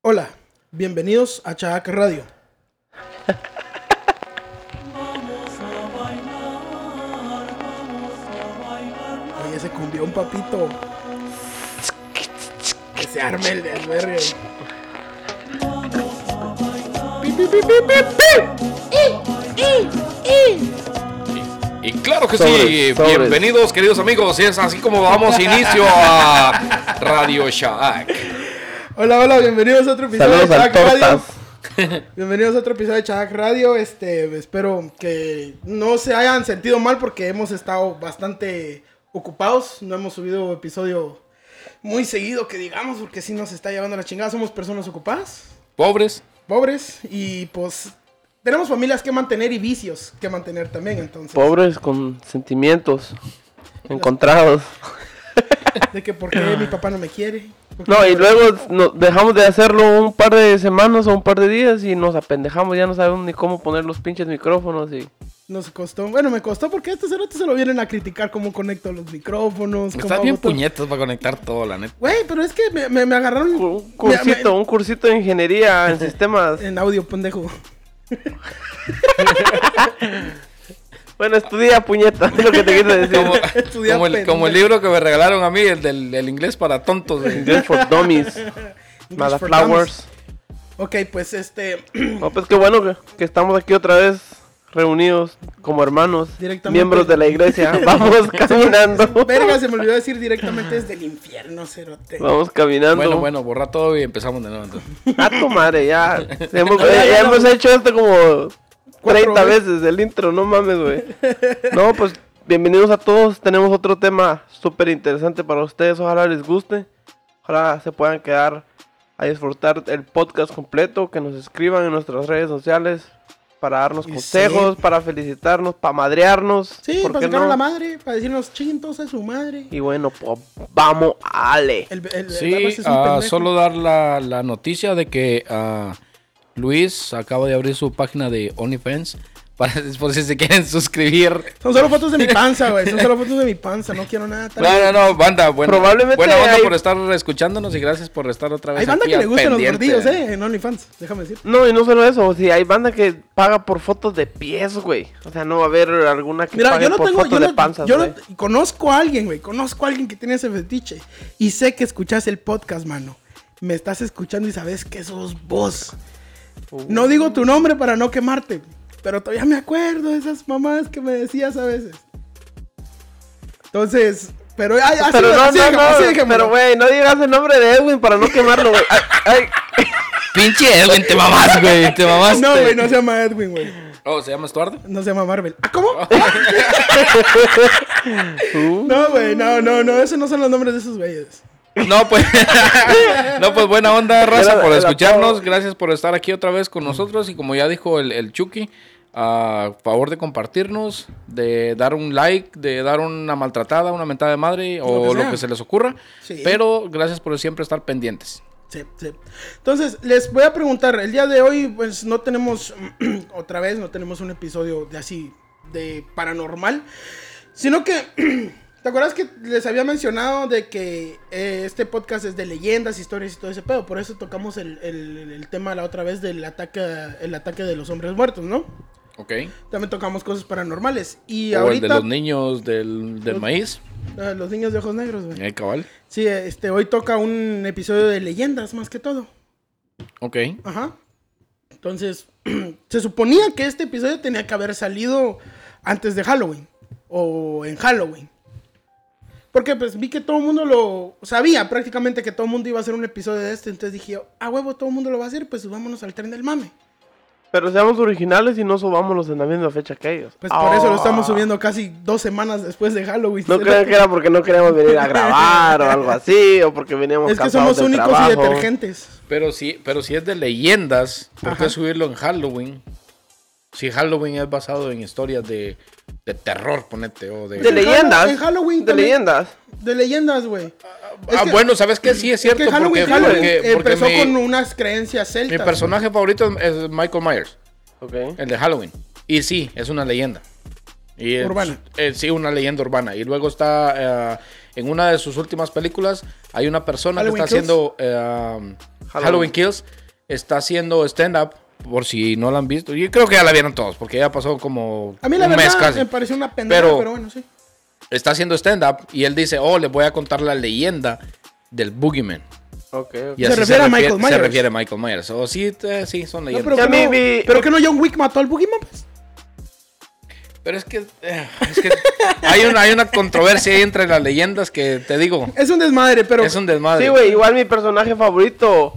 Hola, bienvenidos a Chahac Radio. Oye, se cumbió un papito. Que se arme el desvergue. Pi, pi, pi, pi, pi, pi. Y claro que sí, sobres. bienvenidos queridos amigos, es así como damos inicio a Radio Shack. Hola, hola, bienvenidos a otro episodio Saludos de Chahac Radio. Bienvenidos a otro episodio de Chahac Radio. Este, espero que no se hayan sentido mal porque hemos estado bastante ocupados. No hemos subido episodio muy seguido, que digamos, porque si nos está llevando la chingada. Somos personas ocupadas, Pobres, pobres y pues tenemos familias que mantener y vicios que mantener también. Entonces, Pobres con sentimientos encontrados. de que por qué mi papá no me quiere. ¿Por qué No, y luego no- dejamos de hacerlo un par de semanas o un par de días y nos apendejamos. Ya no sabemos ni cómo poner los pinches micrófonos y... Nos costó, bueno, me costó porque estos cerotes se lo vienen a criticar cómo conecto los micrófonos. cómo estás bien puñetas para conectar todo, la neta. Güey, pero es que me, me, me agarraron Un cursito, un cursito de ingeniería en sistemas. en audio, pendejo. Bueno, estudia puñeta, es lo que te quiero decir. Como, como el, como el libro que me regalaron a mí, el del el inglés para tontos. güey. English for Dummies. Mala for Flowers. Ok, pues este. No, pues qué bueno que, que estamos aquí otra vez reunidos como hermanos, Directamente. miembros de la iglesia. Vamos caminando. Verga, se me olvidó decir directamente desde el infierno, cerote. Vamos caminando. Bueno, bueno, borra todo y empezamos de nuevo. entonces. A tu madre, ya. Hemos, Ya, ya, ya ya, hemos hecho esto como 30 veces. veces el intro, no mames, güey. No, pues bienvenidos a todos. Tenemos otro tema súper interesante para ustedes. Ojalá les guste. Ojalá se puedan quedar a disfrutar el podcast completo. Que nos escriban en nuestras redes sociales para darnos Y consejos, sí. para felicitarnos, para madrearnos. Sí, ¿por para sacar a la madre, para decirnos chintos a su madre. Y bueno, pues vamos, ale. El, el- el Sí, ah, solo dar la, la noticia de que ah, Luis acaba de abrir su página de OnlyFans. Para por si se quieren suscribir. Son solo fotos de mi panza, güey. Son solo fotos de mi panza. No quiero nada. tal No, no, no, banda, buena, Probablemente buena hay- por estar escuchándonos y gracias por estar otra vez Hay banda aquí que le gustan los gordillos, eh. En OnlyFans, déjame decir. No, y no solo eso, si hay banda que paga por fotos de pies, güey. O sea, no va a haber alguna que Mira, pague yo no por tengo. fotos Yo, de panzas, yo no- güey. conozco a alguien, güey. Conozco a alguien que tiene ese fetiche. Y sé que escuchas el podcast, mano. Me estás escuchando y sabes que sos vos. Uh. No digo tu nombre para no quemarte. Pero todavía me acuerdo de esas mamás que me decías a veces. Entonces. Pero, ay, así, Pero no, así no, así no, pero güey, no digas el nombre de Edwin para no quemarlo, güey. Ay, ay. Pinche Edwin, te mamás, güey, te mamás. No, güey, no se llama Edwin, güey. Oh, ¿se llama Stuart? No se llama Marvel. ¿Ah, cómo? Uh, No, güey, no, no, no. Esos no son los nombres de esos güeyes. No, pues. no, pues buena onda, raza, Era- por escucharnos. Gracias por estar aquí otra vez con nosotros. Y como ya dijo el, el Chucky, a favor de compartirnos, de dar un like, de dar una maltratada, una mentada de madre o Lo que lo sea. que se les ocurra. Sí. Pero gracias por siempre estar pendientes. Sí, sí. Entonces, les voy a preguntar, el día de hoy, pues no tenemos, otra vez, no tenemos un episodio de así, de paranormal, sino que, ¿te acuerdas que les había mencionado de que eh, este podcast es de leyendas, historias y todo ese pedo? Por eso tocamos el, el- el tema la otra vez del ataque, el ataque de los hombres muertos, ¿no? ¿Ok? También tocamos cosas paranormales. Y o el ahorita, de los niños del, del Los- maíz. eh, los niños de ojos negros, güey. Eh, cabal. Sí, este, hoy toca un episodio de leyendas más que todo. Ok. Ajá. Entonces, se suponía que este episodio tenía que haber salido antes de Halloween. O en Halloween. Porque pues vi que todo el mundo lo sabía prácticamente que todo el mundo iba a hacer un episodio de este. Entonces dije, yo, a huevo, todo el mundo lo va a hacer, pues vámonos al tren del mame. Pero seamos originales y no subámoslos en la misma fecha que ellos. Pues por eso lo estamos Ah. subiendo casi dos semanas después de Halloween. No crean que era porque no queríamos venir a grabar o algo así, o porque veníamos Es que cansados somos del únicos trabajo. y detergentes. Pero si, pero si es de leyendas, ¿por qué Ajá. subirlo en Halloween? Si Halloween es basado en historias de, de terror, ponete, o de... De leyendas. En Halloween De también. leyendas. De leyendas, güey. Es ah, que- bueno, ¿sabes qué? Sí es Es cierto, que Halloween, porque, Halloween porque- porque empezó mi, con unas creencias mi celtas. personaje favorito es Michael Myers, Ok. el de Halloween. Y sí, es una leyenda. Y es- Urbana. sí, una leyenda urbana. Y luego está, eh, en una de sus últimas películas, hay una persona Halloween que está haciendo eh, Halloween Kills, está haciendo stand-up. Por si no la han visto. Yo creo que ya la vieron todos, porque ya pasó como A mí la un mes verdad casi. me pareció una pendeja, Pero- pero, bueno, sí. Está haciendo stand-up y él dice, oh, les voy a contar la leyenda del Boogeyman. Ok, ok. Y Se refiere a Michael Se Myers. refiere a Michael Myers. O sí, eh, sí, son No, leyendas. pero, que no, pero que no John Wick mató al Boogeyman, pues. Pero es que, eh, es que hay, una, hay una controversia ahí entre las leyendas que te digo, Es un desmadre, pero. es un desmadre. Sí, güey, igual mi personaje favorito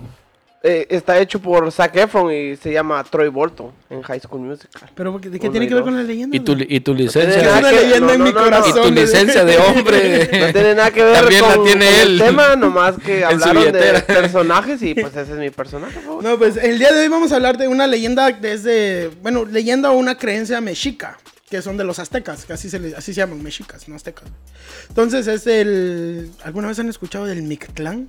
eh, está hecho por Zac Efron y se llama Troy Bolton en High School Musical. pero ¿de qué Uno tiene que ver con la leyenda? y, tu, y licencia. una en no, mi no, no. Y tu licencia de hombre. No tiene nada que ver También la con, tiene con él. el tema, nomás que hablaron de personajes y pues ese es mi personaje favorito. No, pues el día de hoy vamos a hablar de una leyenda desde, bueno, leyenda o una creencia mexica, que son de los aztecas, que así se, le- así se llaman, mexicas, no aztecas. Entonces es el, ¿alguna vez han escuchado del Mictlán?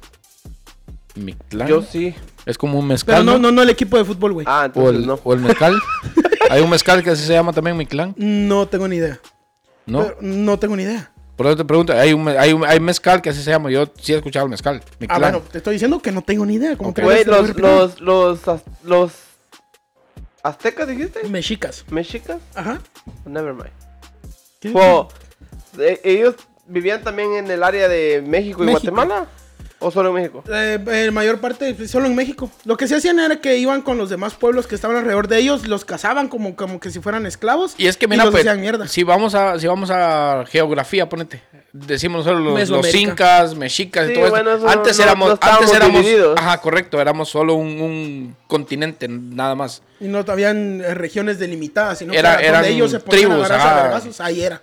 Mictlán. Yo sí. Es como un Pero mezcal. no, ¿no? no, no el equipo de fútbol, güey. Ah, O, entonces el, no. o el mezcal. hay un mezcal que así se llama también Mictlán. No tengo ni idea. ¿No? Pero no tengo ni idea. Por eso te pregunto, hay un, hay un hay mezcal que así se llama. Yo sí he escuchado el mezcal. Ah, bueno, te estoy diciendo que no tengo ni idea. ¿Cómo Ok. crees Güey, los, los, los, az- los aztecas dijiste? Mexicas. ¿Mexicas? Ajá. Never mind. ¿Qué? Fue- eh, ellos vivían también en el área de México y México. Guatemala. ¿O solo en México? Eh, mayor parte solo en México. Lo que se hacían era que iban con los demás pueblos que estaban alrededor de ellos, los cazaban como, como que si fueran esclavos. Y es que mira, los pues, hacían mierda. si vamos a si vamos a geografía, ponete. Decimos nosotros los, incas, mexicas Sí, y todo bueno, eso Antes no- éramos no antes éramos divididos. Ajá, correcto, éramos solo un, un continente nada más. Y no habían eh, regiones delimitadas, sino Era- que donde eran ellos se tribus, a agarrarse a ajá. ahí era.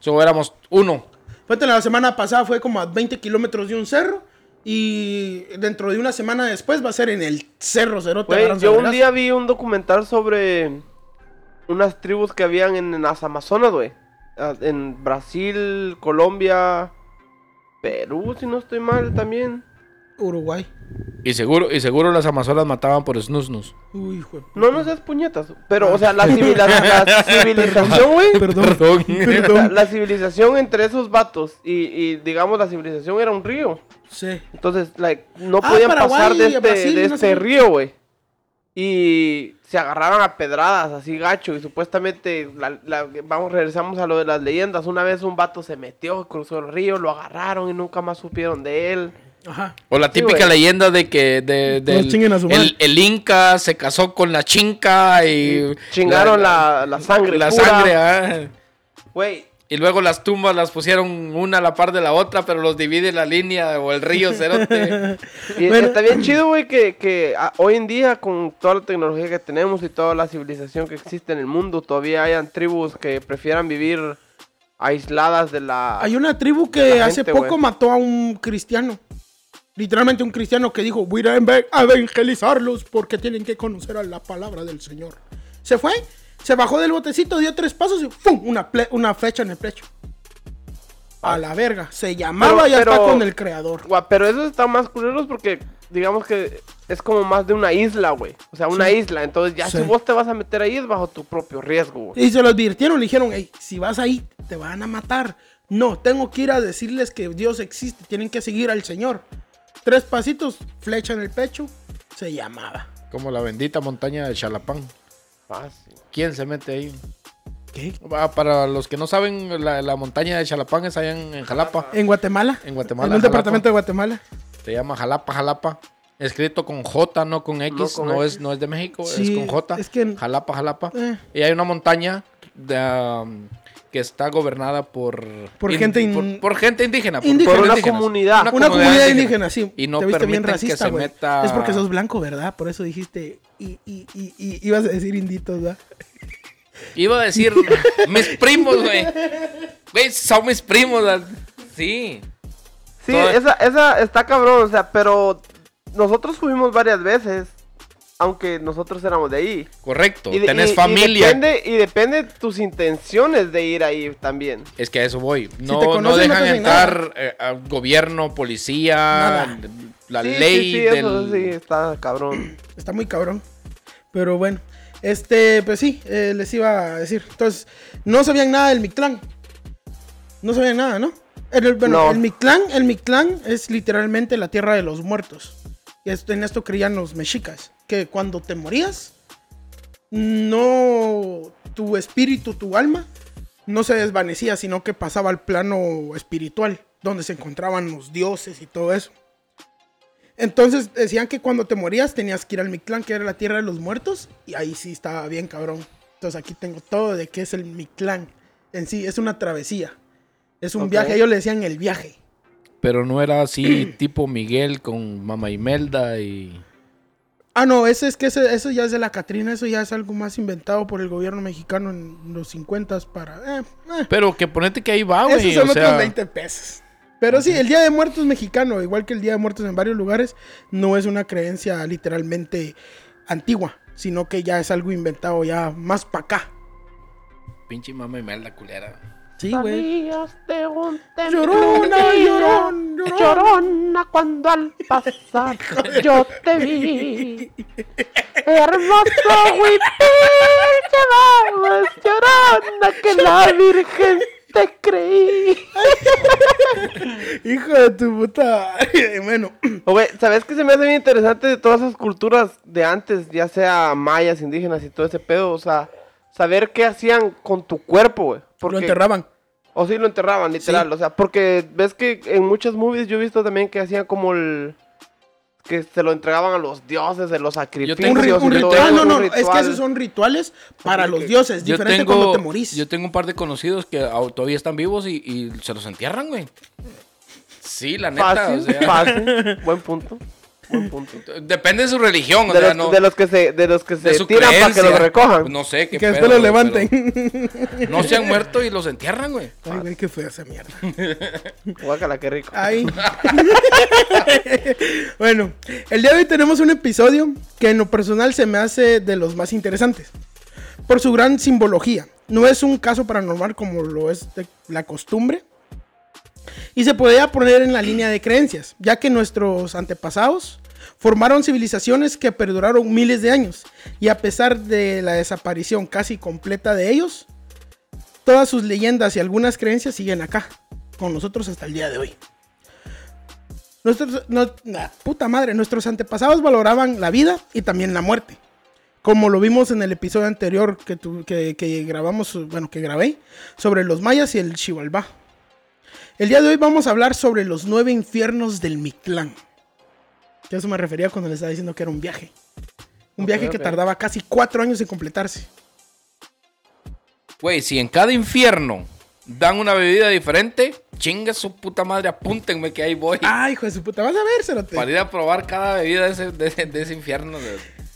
So éramos uno. Fíjate, la semana pasada fue como a 20 kilómetros de un cerro. Y dentro de una semana después va a ser en el cerro Cerote. A yo un día vi un documental sobre unas tribus que habían en, en las Amazonas, güey. Ah, En Brasil, Colombia, Perú, si no estoy mal también. Uruguay. Y seguro y seguro las amazonas mataban por snus snus. Uy, hijo de- No, no seas puñetas. Pero, o sea, la, civilización, güey. Perdón. La, la civilización entre esos vatos y, y, digamos, la civilización era un río. Sí. Entonces, like, no Ah, podían Paraguay, pasar de este, Brasil, de no este sé. río, güey. Y se agarraron a pedradas, así gacho. Y supuestamente, la- la- vamos, regresamos a lo de las leyendas. Una vez un vato se metió, cruzó el río, lo agarraron y nunca más supieron de él. Ajá. O la típica leyenda de que de, el, el inca se casó con la chinca y Chingaron la, la sangre. la pura. sangre, ah. Güey, Y luego las tumbas las pusieron una a la par de la otra, pero los divide la línea o el río cerote. Y Bueno. está bien chido, güey, que, que ah, hoy en día, con toda la tecnología que tenemos y toda la civilización que existe en el mundo, todavía hayan tribus que prefieran vivir aisladas de la... Hay una tribu que gente, hace poco mató a un cristiano. Literalmente un cristiano que dijo, voy a evangelizarlos porque tienen que conocer a la palabra del Señor. Se fue, se bajó del botecito, dio tres pasos y ¡pum! Una, una flecha en el pecho. A la verga. Se llamaba está pero- con el creador. Gua- Pero eso está más culeros porque, digamos que es como más de una isla, güey. O sea, una Sí. isla. Entonces, ya Sí. si vos te vas a meter ahí es bajo tu propio riesgo, güey. Y se lo advirtieron, le dijeron, "Ey, si vas ahí, te van a matar. No, tengo que ir a decirles que Dios existe, tienen que seguir al Señor. Tres pasitos, flecha en el pecho, se llamaba. Como la bendita montaña de Chalapán. Fácil. ¿Quién se mete ahí? ¿Qué? Ah, Para los que no saben, la, la montaña de Chalapán es allá en, en Jalapa. En Guatemala. En Guatemala. En un Jalapa. departamento de Guatemala. Se llama Jalapa, Jalapa. Escrito con J, no con X. No, con es, X. no es de México, Sí, es con J. es que en- Jalapa, Jalapa. Eh. Y hay una montaña de, um, que está gobernada por... Por gente in- por, por gente indígena. Por, Indígena. Por una comunidad. Una comunidad indígena, sí. Y no Te viste bien permiten que racista, se güey. meta- Es porque sos blanco, ¿verdad? Por eso dijiste. Y, y, y, y- ibas a decir inditos, ¿verdad? Iba a decir mis primos, güey. Güey, son mis primos. ¿verdad? Sí. Sí, Todo- esa, esa está cabrón, o sea, pero nosotros fuimos varias veces, aunque nosotros éramos de ahí. Correcto. Y de- Tenés y- y familia. depende, y depende de tus intenciones de ir ahí también. Es que a eso voy. No, te no conocen, no dejan entrar eh, a gobierno, policía, Nada. la Sí, ley sí, sí, del... eso sí, está cabrón. Está muy cabrón. Pero bueno. Este, pues sí, eh, les iba a decir. Entonces, no sabían nada del Mictlán. No sabían nada, ¿no? El, el- bueno, No. el Mictlán, el Mictlán es literalmente la tierra de los muertos. En esto creían los mexicas, que cuando te morías, no tu espíritu, tu alma, no se desvanecía, sino que pasaba al plano espiritual, donde se encontraban los dioses y todo eso. Entonces decían que cuando te morías tenías que ir al Mictlán, que era la tierra de los muertos, y ahí sí estaba bien cabrón. Entonces aquí tengo todo de qué es el Mictlán. En sí, es una travesía. Es un viaje, ellos le decían el viaje. Pero no era así tipo Miguel con Mama Imelda y... Ah, no, ese es que ese- eso ya es de la Catrina, eso ya es algo más inventado por el gobierno mexicano en los 50 para... eh, eh. Pero que ponete que ahí va, güey. Esos son o sea, otros 20 pesos. Pero sí, el Día de Muertos mexicano, igual que el Día de Muertos en varios lugares, no es una creencia literalmente antigua, sino que ya es algo inventado ya más para acá. Pinche Mama Imelda culera. Sí, güey. De un Llorona, templo llorón, llorón. Llorona cuando al pasar yo te vi. Hermoso huipil llevabas llorona que la virgen te creí. Hijo de tu puta. bueno, O, güey, ¿sabes qué se me hace bien interesante de todas esas culturas de antes, ya sea mayas, indígenas y todo ese pedo? O sea, saber qué hacían con tu cuerpo, güey. Lo enterraban. O sí lo enterraban, literal. O sea, porque ves que en muchas movies yo he visto también que hacían como el. que se lo entregaban a los dioses, de los sacrificios. tengo Un, ri- Dios, un y todo ritual, eso, no, un no, es que ritual. esos son rituales para los dioses, Yo diferente tengo, cuando te morís. yo tengo un par de conocidos que ah, todavía están vivos y, y se los entierran, güey. Sí, la neta. Fácil, o sea, fácil. Buen punto. Depende de su religión, o De sea, los, no. de los que se, de los que se tiran para que los recojan. No sé qué que después pedo, lo güey, levanten. pero No se han muerto y los entierran, güey. Ay, güey, qué fea esa mierda. Guácala, qué rico. Ay. bueno, el día de hoy tenemos un episodio que en lo personal se me hace de los más interesantes. Por su gran simbología. No es un caso paranormal como lo es de la costumbre. Y se podría poner en la línea de creencias, ya que nuestros antepasados formaron civilizaciones que perduraron miles de años. Y a pesar de la desaparición casi completa de ellos, todas sus leyendas y algunas creencias siguen acá, con nosotros hasta el día de hoy. Nuestros, puta madre, nuestros antepasados valoraban la vida y también la muerte. Como lo vimos en el episodio anterior que, tu- que, que grabamos, bueno, que grabé, sobre los mayas y el Xibalbá. El día de hoy vamos a hablar sobre los nueve infiernos del Mictlán. Que eso me refería cuando les estaba diciendo que era un viaje. Un viaje que tardaba casi cuatro años en completarse. Güey, si en cada infierno dan una bebida diferente, chinga su puta madre, apúntenme que ahí voy. Ay, hijo de su puta, vas a ver, cerote. Para ir a probar cada bebida de ese, de ese- de ese infierno.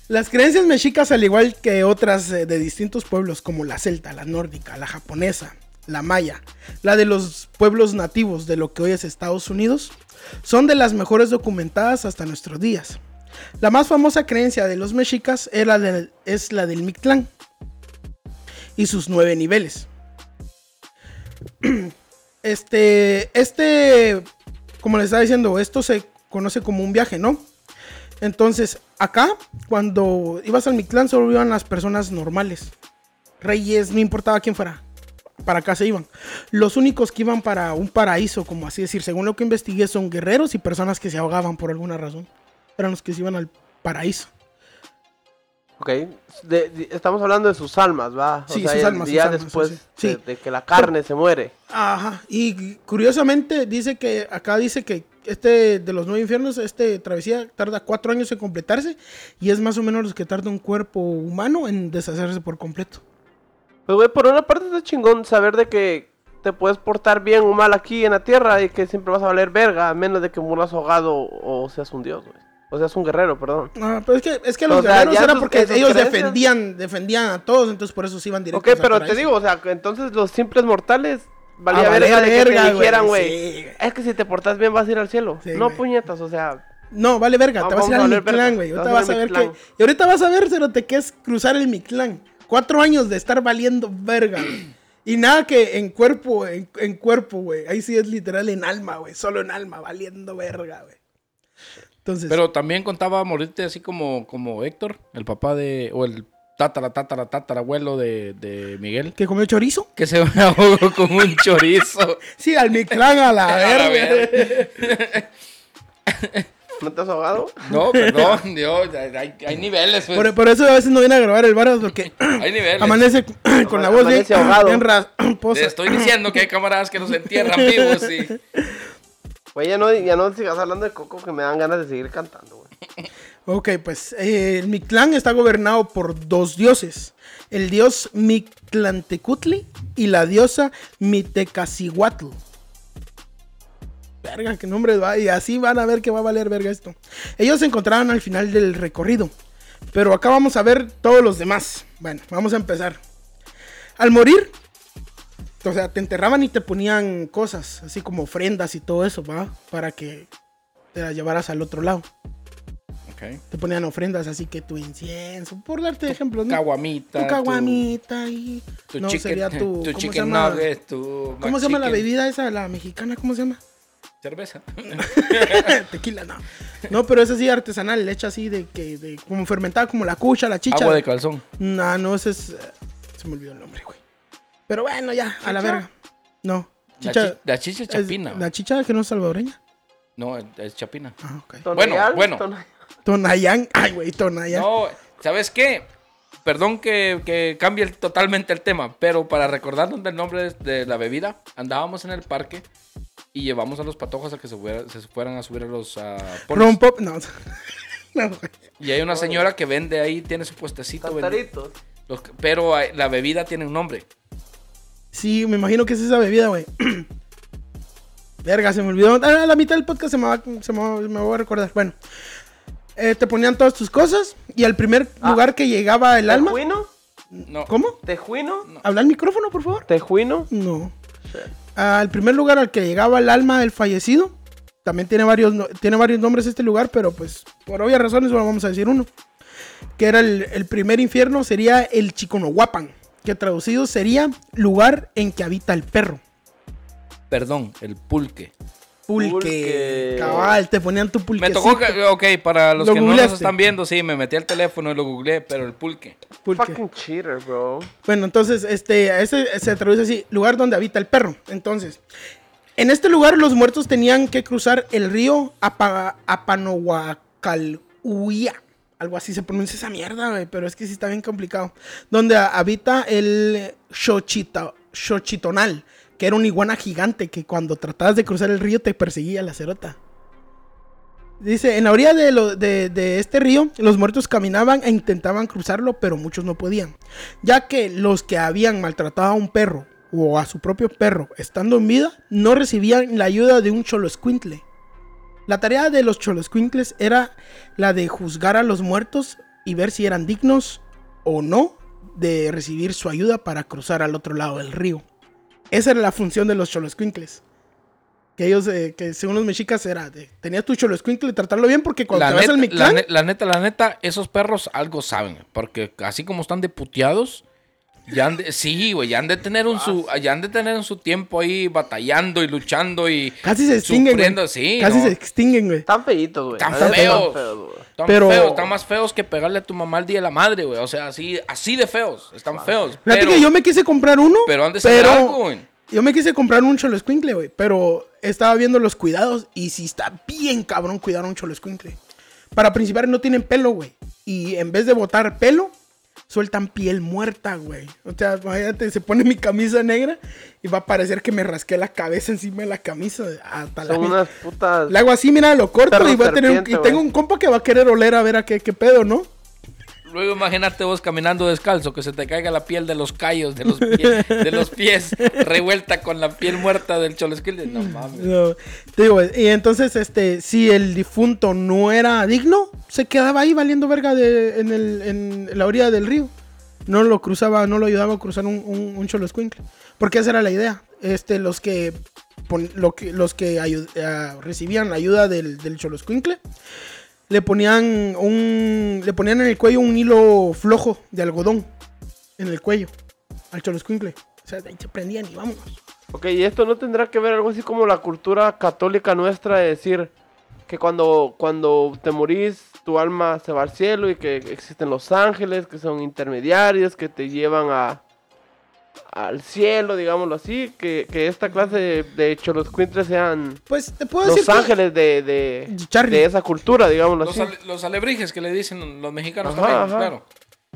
Las creencias mexicas, al igual que otras eh, de distintos pueblos como la celta, la nórdica, la japonesa, la maya, la de los pueblos nativos de lo que hoy es Estados Unidos, son de las mejores documentadas hasta nuestros días. La más famosa creencia de los mexicas era es la del Mictlán y sus nueve niveles. Este, este, como les estaba diciendo, esto se conoce como un viaje, ¿no? Entonces, acá, cuando ibas al Mictlán, solo iban las personas normales. Reyes, no importaba quién fuera. Para acá se iban. Los únicos que iban para un paraíso, como así decir, según lo que investigué, son guerreros y personas que se ahogaban por alguna razón. Eran los que se iban al paraíso. Ok. De- de- estamos hablando de sus almas, ¿va? Sí, sea, sus almas, Ya almas, después sí, sí. De, de que la carne se muere. Ajá. Y curiosamente dice que acá dice que este de los nueve infiernos, este travesía tarda cuatro años en completarse y es más o menos lo que tarda un cuerpo humano en deshacerse por completo. Pues, güey, por una parte está chingón saber de que te puedes portar bien o mal aquí en la tierra y que siempre vas a valer verga, a menos de que mueras ahogado o seas un dios, güey. O seas un guerrero, perdón. Ah, pero es que, es que O los sea, guerreros era porque sus ellos defendían, defendían a todos, entonces por eso se iban directos Ok, pero te digo, o sea, entonces los simples mortales valía Ah, verga de que te dijeran, güey. sí. Es que si te portas bien vas a ir al cielo. Sí, no, puñetas, o sea. No, vale verga, No, te vas a ir al. Mictlán, güey. Ahorita vas a ver que... Y ahorita vas a ver, Cerote, que es cruzar el Mictlán. Cuatro años de estar valiendo verga. Y nada que en cuerpo, en, en cuerpo, güey. Ahí sí es literal en alma, güey. Solo en alma, valiendo verga, güey. Entonces... Pero también contaba morirte así como, como Héctor, el papá de. o el tátara, tátara, tátara abuelo de, de Miguel. ¿Que comió chorizo? Que se ahogó con un chorizo. Sí, al Mictlán A la verga. ¿No te has ahogado? No, perdón, Dios, hay, hay niveles, pues. Por, por eso a veces no viene a grabar el bar porque Hay niveles. amanece con la voz bien, Amanece ahogado. bien. Te estoy diciendo que hay camaradas que nos entierran vivos y... Güey, ya no, ya no sigas hablando de Coco que me dan ganas de seguir cantando, güey. Ok, pues eh, el Mictlán está gobernado por dos dioses. El dios Mictlantecutli y la diosa Mitecacihuatl. Verga, qué nombre va. Y así van a ver que va a valer verga esto. Ellos se encontraban al final del recorrido. Pero acá vamos a ver todos los demás. Bueno, vamos a empezar. Al morir, o sea, te enterraban y te ponían cosas, así como ofrendas y todo eso, ¿va? Para que te las llevaras al otro lado. Ok. Te ponían ofrendas, así que tu incienso, por darte ejemplos, ¿no? Caguamita. Tu caguamita y... Tu, no, chicken, sería tu... tu ¿cómo se llama? nuggets, tu... ¿Cómo se llama la bebida esa, la mexicana? ¿Cómo se llama? Cerveza. Tequila, no. No, pero es así artesanal, hecha así de que, de, como fermentada, como la cucha, la chicha. Agua de calzón. No, no, ese es... Se me olvidó el nombre, güey. Pero bueno, ya, a la verga. No. La Chicha... chi- La chicha es es- chapina. la chicha que no es salvadoreña. No, es- chapina. Ah, ok. Tonayán, bueno. Tonayán. Tonayán. Ay, güey, Tonayán. No, ¿sabes qué? Perdón que, que cambie el- totalmente el tema, pero para recordarnos del nombre de, de la bebida, andábamos en el parque y llevamos a los patojos a que se, fuera- se fueran a subir a los ah, Pop. No. no, güey. Y hay una señora que vende ahí, tiene su puestecito. Tantaritos. los- pero hay- la bebida tiene un nombre. Sí, me imagino que es esa bebida, güey. Verga, se me olvidó. A la mitad del podcast se me va, se me va- me a recordar. Bueno, eh, te ponían todas tus cosas y al primer Ah. lugar que llegaba el alma. ¿Tejuino? No. ¿Cómo? ¿Tejuino? ¿Habla el micrófono, por favor? ¿Tejuino? No. Al primer lugar al que llegaba el alma del fallecido. También tiene varios, tiene varios nombres este lugar, pero pues por obvias razones solo vamos a decir uno. Que era el, el primer infierno, sería el Chiconohuapan. Que traducido sería lugar en que habita el perro. Perdón, el pulque. Pulque. Pulque. Cabal, te ponían tu pulque. Me tocó que, ok, para los Lo que no nos están viendo, sí, me metí al teléfono y lo googleé, pero el pulque. Fucking cheater, bro. Bueno, entonces, este, ese se traduce así, lugar donde habita el perro. Entonces, en este lugar los muertos tenían que cruzar el río Apa. Algo así se pronuncia esa mierda, güey, pero es que sí está bien complicado. Donde habita el Xochita, Xochitonal, que era una iguana gigante que cuando tratabas de cruzar el río te perseguía la cerota. Dice, en la orilla de, de- de este río, los muertos caminaban e intentaban cruzarlo, pero muchos no podían. Ya que los que habían maltratado a un perro o a su propio perro estando en vida, no recibían la ayuda de un choloscuincle. La tarea de los choloscuincles era la de juzgar a los muertos y ver si eran dignos o no de recibir su ayuda para cruzar al otro lado del río. Esa era la función de los choloscuincles. Que ellos, eh, que según los mexicas, era de, tenías tu choloscuincle, tratarlo bien porque cuando La te vas neta, la, Mictlán, ne- la neta, la neta, esos perros algo saben. Porque así como están de puteados, ya han de, sí, güey, ya han de tener un su, ya han de tener en su tiempo ahí batallando y luchando y casi se extinguen, güey. sufriendo, sí, Casi no. se extinguen, güey. Están feitos, güey. Están feos. Están feos, güey. Están Pero- feos, están más feos que pegarle a tu mamá el día de la madre, güey. O sea, así, así de feos, están feos. Fíjate Pero, que yo me quise comprar uno. pero saber pero- algo, güey. Yo me quise comprar un cholo escuincle, güey. Pero estaba viendo los cuidados. Y sí está bien cabrón cuidar a un cholo escuincle. Para principar no tienen pelo, güey. Y en vez de botar pelo, sueltan piel muerta, güey. O sea, imagínate, se pone mi camisa negra y va a parecer que me rasqué la cabeza encima de la camisa. Hasta la... Son unas putas. Le hago así, mira, lo corto y, voy a tener un- y tengo un compa que va a querer oler a ver a qué, qué pedo, ¿no? Luego imagínate vos caminando descalzo, que se te caiga la piel de los callos, de los, pie- de los pies, revuelta con la piel muerta del cholesquil. No mames. No, digo, y entonces, este, si el difunto no era digno, se quedaba ahí valiendo verga de, en, el, en la orilla del río. No lo cruzaba, no lo ayudaba a cruzar un, un, un. Porque esa era la idea. Este, los que, pon- lo que, los que ayu- ah, recibían la ayuda del, del le ponían un, le ponían en el cuello un hilo flojo de algodón en el cuello al choloscuincle. O sea, de prendían y vámonos. Ok, y esto no tendrá que ver algo así como la cultura católica nuestra de decir que cuando, cuando te morís tu alma se va al cielo y que existen los ángeles que son intermediarios que te llevan a, al cielo, digámoslo así, que, que esta clase de, de choloscuintres sean Pues te puedo decir los ángeles de, de, de esa cultura, digámoslo Los, así. ale- los alebrijes que le dicen los mexicanos Ajá, también, ajá. claro.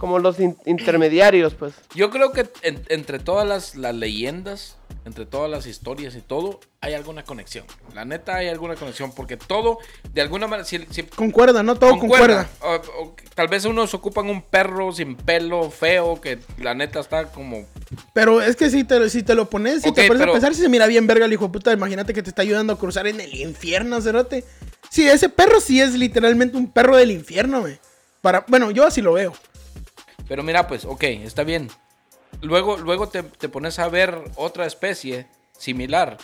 Como los in- intermediarios, pues. Yo creo que en- entre todas las, las leyendas, entre todas las historias y todo, hay alguna conexión. La neta hay alguna conexión, porque todo, de alguna manera, si, si Concuerda, ¿no? Todo concuerda. O- o tal vez unos ocupan un perro sin pelo, feo, que la neta está como... Pero es que si te, si te lo pones, si te pones pero- a pensar, si se mira bien verga el hijo de puta, imagínate que te está ayudando a cruzar en el infierno, cerote. Sí, ese perro sí es literalmente un perro del infierno, güey. Para, bueno, yo así lo veo. Pero mira, pues, ok, está bien. Luego, luego te, te pones a ver otra especie similar,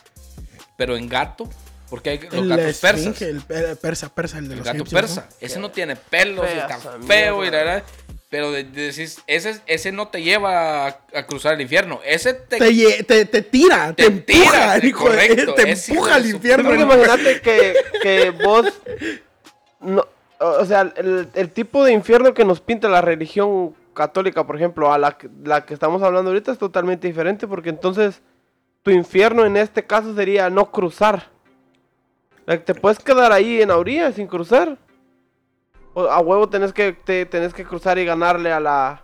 pero en gato, porque hay los el gatos persas. esfinge, el per- persa, persa, el de El los gato egipcios, persa. Ese no tiene pelos, está feo y la verdad. Pero de- de- decís, ese, ese no te lleva a, a cruzar el infierno. Ese te. ¿no? Te, lle- te, te tira, te, Te empuja, tira, el hijo de- correcto, te empuja al infierno. ¿no? imagínate que, que vos. No, o o sea, el, el tipo de infierno que nos pinta la religión católica, por ejemplo, a la, que- la que estamos hablando ahorita es totalmente diferente, porque entonces tu infierno en este caso sería no cruzar. Te puedes quedar ahí en la orilla sin cruzar. O a huevo tenés que, te, tenés que cruzar y ganarle a la.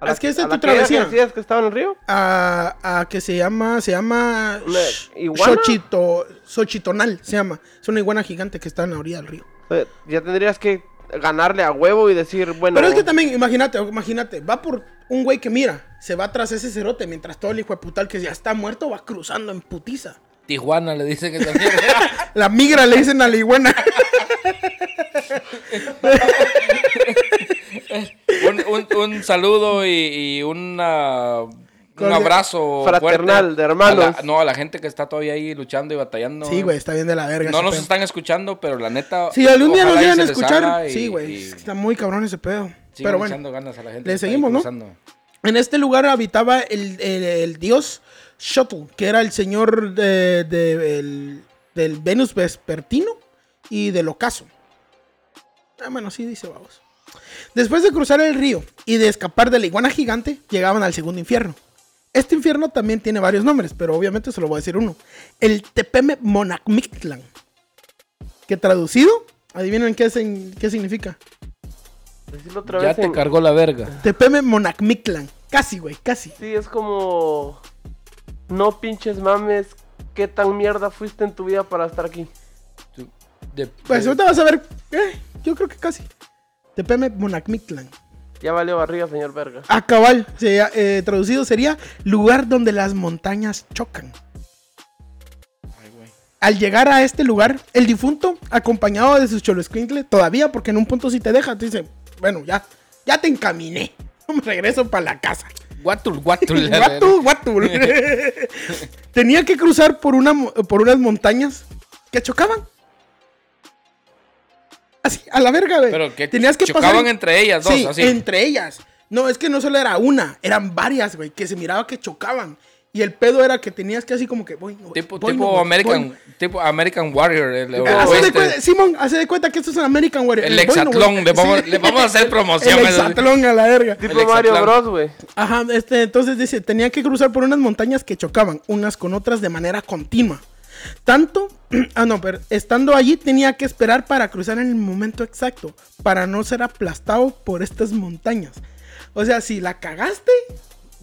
a la- Es que esa es la tu que travesía. decías que estaba en el río. a, a que se llama, se llama. Xochito, Xochitonal, se llama. Es una iguana gigante que está en la orilla del río. Ya tendrías que ganarle a huevo y decir, bueno. Pero es que también, imagínate, imagínate, va por un güey que mira, se va tras ese cerote, mientras todo el hijo de putal que ya está muerto va cruzando en putiza. Tijuana le dicen que también. La migra le dicen a la iguana. un, un- un saludo y, y una- un abrazo Fraternal, fuerte de hermanos. a la- no, a la gente que está todavía ahí luchando y batallando. Sí, güey, está bien de la verga. No nos pedo. están escuchando, pero la neta. Si algún día nos llegan a escuchar, y- sí, güey, y está muy cabrón ese pedo. sigan Pero bueno, ganas a la gente. le seguimos, ¿no? cruzando. En este lugar habitaba el, el- el dios Shuttle, que era el señor de- de- el- del Venus vespertino y del ocaso. Ah, bueno, sí dice, vamos. Después de cruzar el río y de escapar de la iguana gigante, llegaban al segundo infierno. Este infierno también tiene varios nombres, pero obviamente se lo voy a decir uno. El Tepeme Monacmictlan. Que traducido, adivinen qué, sin- qué significa. Decirlo otra Ya vez te en- cargó la verga. Tepeme Monacmictlan. Casi, güey, casi. Sí, es como. No pinches mames. ¿Qué tan mierda fuiste en tu vida para estar aquí? De- Pues ahorita vas a ver. eh, yo creo que casi. Tepeme Monacmictlan. Ya valió barriga, señor Verga. A cabal. se- eh, traducido sería lugar donde las montañas chocan. Ay, güey. Al llegar a este lugar, el difunto, acompañado de su choloscuincle, todavía, porque en un punto si te deja, te dice, bueno, ya, ya te encaminé. Me regreso para la casa. Guatul, guatul. Guatul, guatul. Tenía que cruzar por, una, por unas montañas que chocaban. Así, a la verga, güey. Pero que Tenías que chocaban pasar- entre ellas dos, Sí, así. entre ellas. No, es que no solo era una, eran varias, güey, que se miraba que chocaban. Y el pedo era que tenías que así como que, voy, no voy, Tipo, voy, tipo voy, American, voy. tipo American Warrior. El, el Hace de cuenta- Simón, hace de cuenta que esto es un American Warrior. El voy. hexatlón, le vamos- le vamos a hacer promoción, El hexatlón a la verga. Tipo El Mario. Bros, güey. Ajá, este, entonces dice, tenía que cruzar por unas montañas que chocaban, unas con otras de manera continua. Tanto, ah no, pero estando allí tenía que esperar para cruzar en el momento exacto, para no ser aplastado por estas montañas. O sea, si la cagaste,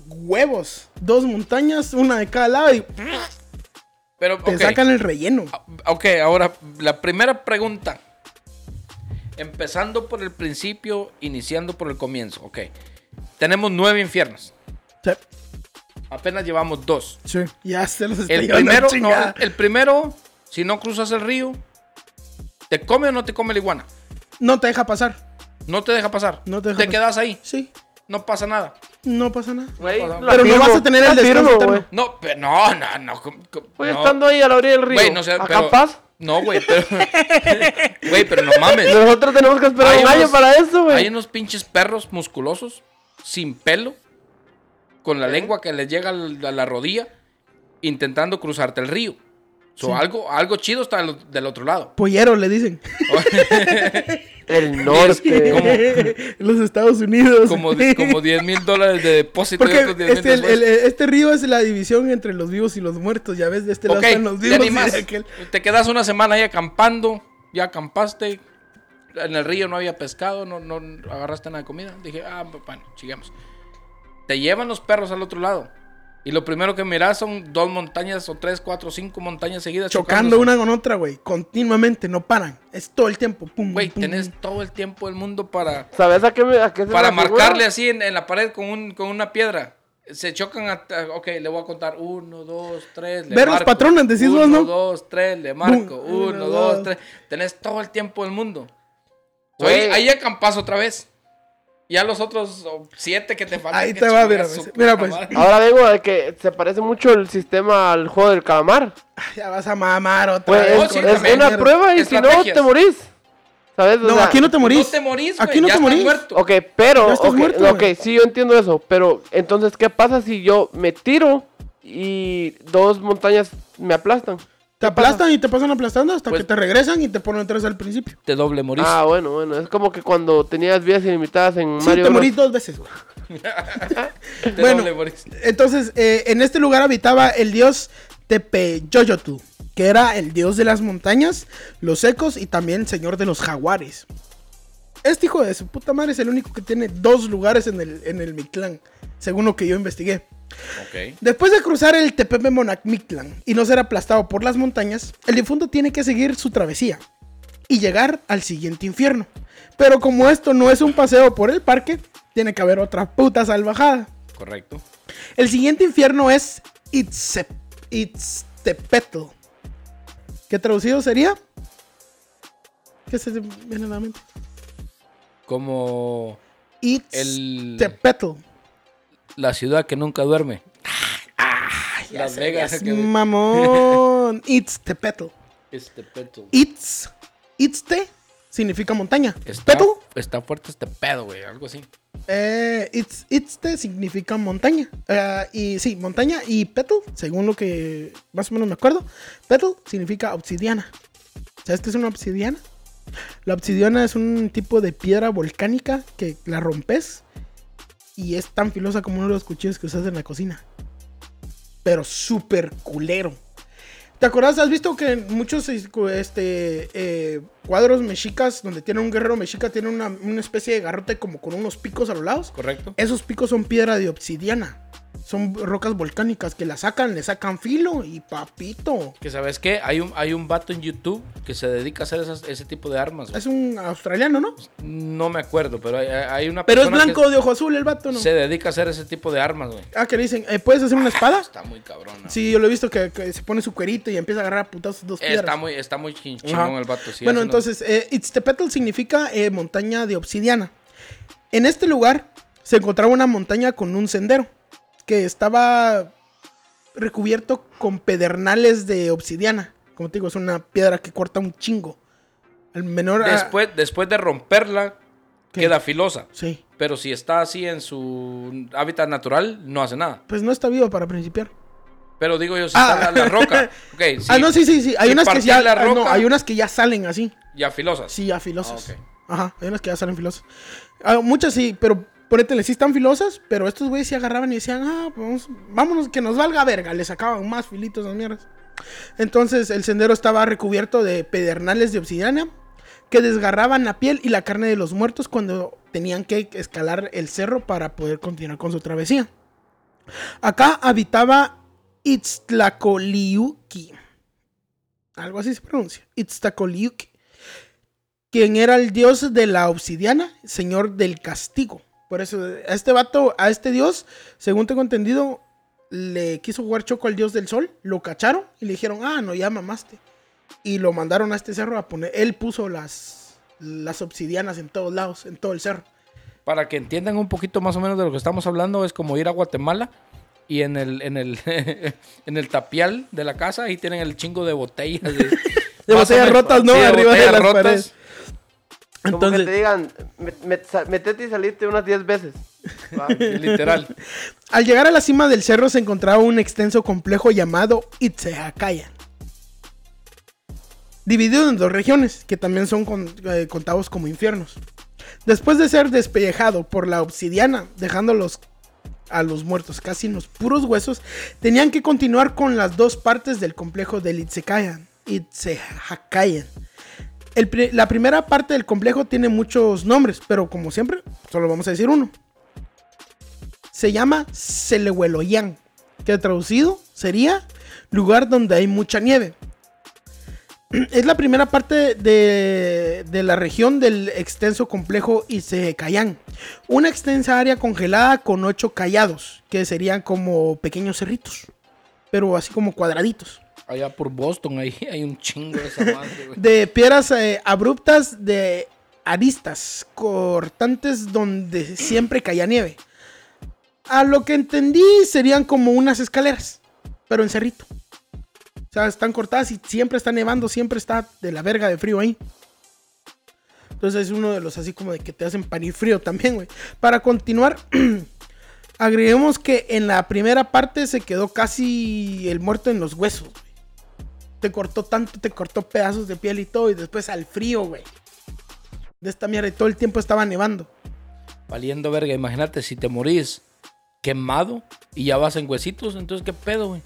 huevos, dos montañas, una de cada lado y Pero, te sacan el relleno. Ok, ahora, la primera pregunta. Empezando por el principio, iniciando por el comienzo. Ok. Tenemos nueve infiernos. Sí, Apenas llevamos dos. sí, ya se los está El primero, no, el primero, si no cruzas el río, ¿te come o no te come la iguana? No te deja pasar. No te deja pasar. No te deja te pasar. quedas ahí. Sí, No pasa nada. no pasa nada. Pero no vas a tener el descanso firmo. No, pero no, no, no. no. estando ahí a la orilla del río. Güey, no sé, ¿a pero- capaz? No, güey, pero. Güey, pero no mames. Nosotros tenemos que esperar Hay un año unos- para eso, güey. Hay unos pinches perros musculosos, sin pelo, con la lengua que les llega a la rodilla, intentando cruzarte el río. So, Sí. algo, algo chido está del, otro lado. Pollero le dicen. El norte. Como- Los Estados Unidos. Como, como 10 mil dólares de depósito y Porque otros 10 mil este, el- después. el- este río es la división entre los vivos y los muertos. Ya ves, de este lado Ok, están los te vivos y de aquel. Te quedas una semana ahí acampando, ya acampaste, en el río no había pescado, no, no agarraste nada de comida. Dije, ah, bueno, sigamos. Te llevan los perros al otro lado. Y lo primero que miras son dos montañas, o tres, cuatro, cinco montañas seguidas. Chocando chocándose. una con otra, güey. Continuamente, no paran. Es todo el tiempo. Pum, Güey, pum. tenés todo el tiempo del mundo para, ¿Sabes a qué, me, a qué se para marcarle así en, en la pared con, un, con una piedra. Se chocan, a, ok, le voy a contar. Uno, dos, tres, le Ver los marco. patrones, decís uno, vos, ¿no? dos, tres, le marco. Uno, uno, dos, dos. tres. Tenés todo el tiempo del mundo. Ahí, ahí acampas otra vez. Ya los otros oh, siete que te faltan. Ahí te va, mira, su mira, pues. Ahora vengo de que se parece mucho el sistema al juego del calamar. Ya vas a mamar otra Pues vez. no, es, sí, una prueba y si no te morís. ¿Sabes? O No, sea, aquí no te morís. No te morís. Aquí no ya te estás morís. muerto. Ok, pero. Ya estás ok, muerto, ok, sí, yo entiendo eso. Pero entonces, ¿qué pasa si yo me tiro y dos montañas me aplastan? Te aplastan y te pasan aplastando hasta Pues- que te regresan y te ponen vez al principio. Te doble morís. Ah, bueno, bueno. Es como que cuando tenías vidas ilimitadas en Sí, Mario te morís dos veces, güey. te bueno. doble morís. Entonces, eh, en este lugar habitaba el dios Tepeyoyotl, que era el dios de las montañas, los secos y también señor de los jaguares. Este hijo de su puta madre es el único que tiene dos lugares en el, en el Mictlán, según lo que yo investigué. Después de cruzar el Tepepe Monacmictlán y no ser aplastado por las montañas, el difunto tiene que seguir su travesía y llegar al siguiente infierno. Pero como esto no es un paseo por el parque, tiene que haber otra puta salvajada. Correcto. El siguiente infierno es Itztepetl. ¿Qué traducido sería? ¿Qué se viene a la mente? Como el, Itztepetl. La ciudad que nunca duerme. Las Vegas. que- Mamón. Itztepetl. Este peto. Itz. Itzte significa montaña. Está, Petl. está fuerte este pedo, güey. Algo así. Eh, itz- Itzte significa montaña. Eh, y sí, montaña. Y Petl, según lo que más o menos me acuerdo, Petl significa obsidiana. ¿Sabes qué es una obsidiana? La obsidiana es un tipo de piedra volcánica que la rompes y es tan filosa como uno de los cuchillos que usas en la cocina. Pero súper culero. ¿Te acuerdas? ¿Has visto que en muchos este, eh, cuadros mexicas donde tiene un guerrero mexica tiene una, una especie de garrote como con unos picos a los lados? ¿Correcto? Esos picos son piedra de obsidiana. Son rocas volcánicas que la sacan, le sacan filo y papito. Que sabes qué? Hay un, hay un vato en YouTube que se dedica a hacer esas- ese tipo de armas. güey. Es un australiano, ¿no? No me acuerdo, pero hay, hay una Pero es blanco de ojo azul el vato, ¿no? se dedica a hacer ese tipo de armas, güey. Ah, que le dicen, eh, ¿puedes hacer una espada? Está muy cabrón. Sí, yo lo he visto que, que se pone su cuerito y empieza a agarrar a putazos dos piedras. Está muy, está muy chin- chingón el vato. sí, bueno, entonces, eh, Itztepetl significa eh, montaña de obsidiana. En este lugar se encontraba una montaña con un sendero que estaba recubierto con pedernales de obsidiana. Como te digo, es una piedra que corta un chingo. El menor. ah, Después, después de romperla, ¿Qué? queda filosa. sí. Pero si está así en su hábitat natural, no hace nada. Pues no está vivo para principiar. Pero digo yo, si Ah. está la, la roca, sí, Ah, no, sí, sí, sí. Hay Si unas que partir ya. la ah, no, hay unas que ya salen así. ya filosas. Sí, ya filosas. Ah. Ajá, hay unas que ya salen filosas. Ah, muchas sí, pero ponetele, sí están filosas, pero estos güeyes sí agarraban y decían, ah, pues vámonos, que nos valga verga. Le sacaban más filitos a mierdas. Entonces el sendero estaba recubierto de pedernales de obsidiana que desgarraban la piel y la carne de los muertos cuando tenían que escalar el cerro para poder continuar con su travesía. Acá habitaba Itztlacoliuqui. Algo así se pronuncia. Itztlacoliuqui. Quien era el dios de la obsidiana, señor del castigo. Por eso, a este vato, a este dios, según tengo entendido, le quiso jugar choco al dios del sol, lo cacharon y le dijeron, ah, no, ya mamaste. Y lo mandaron a este cerro a poner, él puso las, las obsidianas en todos lados, en todo el cerro. Para que entiendan un poquito más o menos de lo que estamos hablando, es como ir a Guatemala y en el, en el, en el tapial de la casa ahí tienen el chingo de botellas. De, botellas rotas, ¿no? sí, Arriba de las rotas. paredes. Como que te Entonces, digan, "Met- met- sa- metete y saliste unas 10 veces. Va. Literal. al llegar a la cima del cerro se encontraba un extenso complejo llamado Itzeacaya. dividido en dos regiones, que también son con- eh, contados como infiernos. Después de ser despellejado por la obsidiana, dejándolos a los muertos casi en los puros huesos, tenían que continuar con las dos partes del complejo del Itzekayan. Itzehakayan. La primera parte del complejo tiene muchos nombres, pero como siempre, solo vamos a decir uno. Se llama Selehueloyan, que traducido sería lugar donde hay mucha nieve. Es la primera parte de, de la región del extenso complejo Isecayán. Una extensa área congelada con ocho callados, que serían como pequeños cerritos, pero así como cuadraditos. Allá por Boston, ahí hay un chingo de esa madre, güey. De piedras eh, abruptas de aristas cortantes donde siempre caía nieve. A lo que entendí serían como unas escaleras, pero en cerrito. O sea, están cortadas y siempre está nevando, siempre está de la verga de frío ahí. Entonces es uno de los así como de que te hacen pan y frío también, güey. Para continuar, agreguemos que en la primera parte se quedó casi el muerto en los huesos, güey. Te cortó tanto, te cortó pedazos de piel y todo, y después al frío, güey. De esta mierda, y todo el tiempo estaba nevando. Valiendo verga, imagínate si te morís quemado y ya vas en huesitos, entonces qué pedo, güey.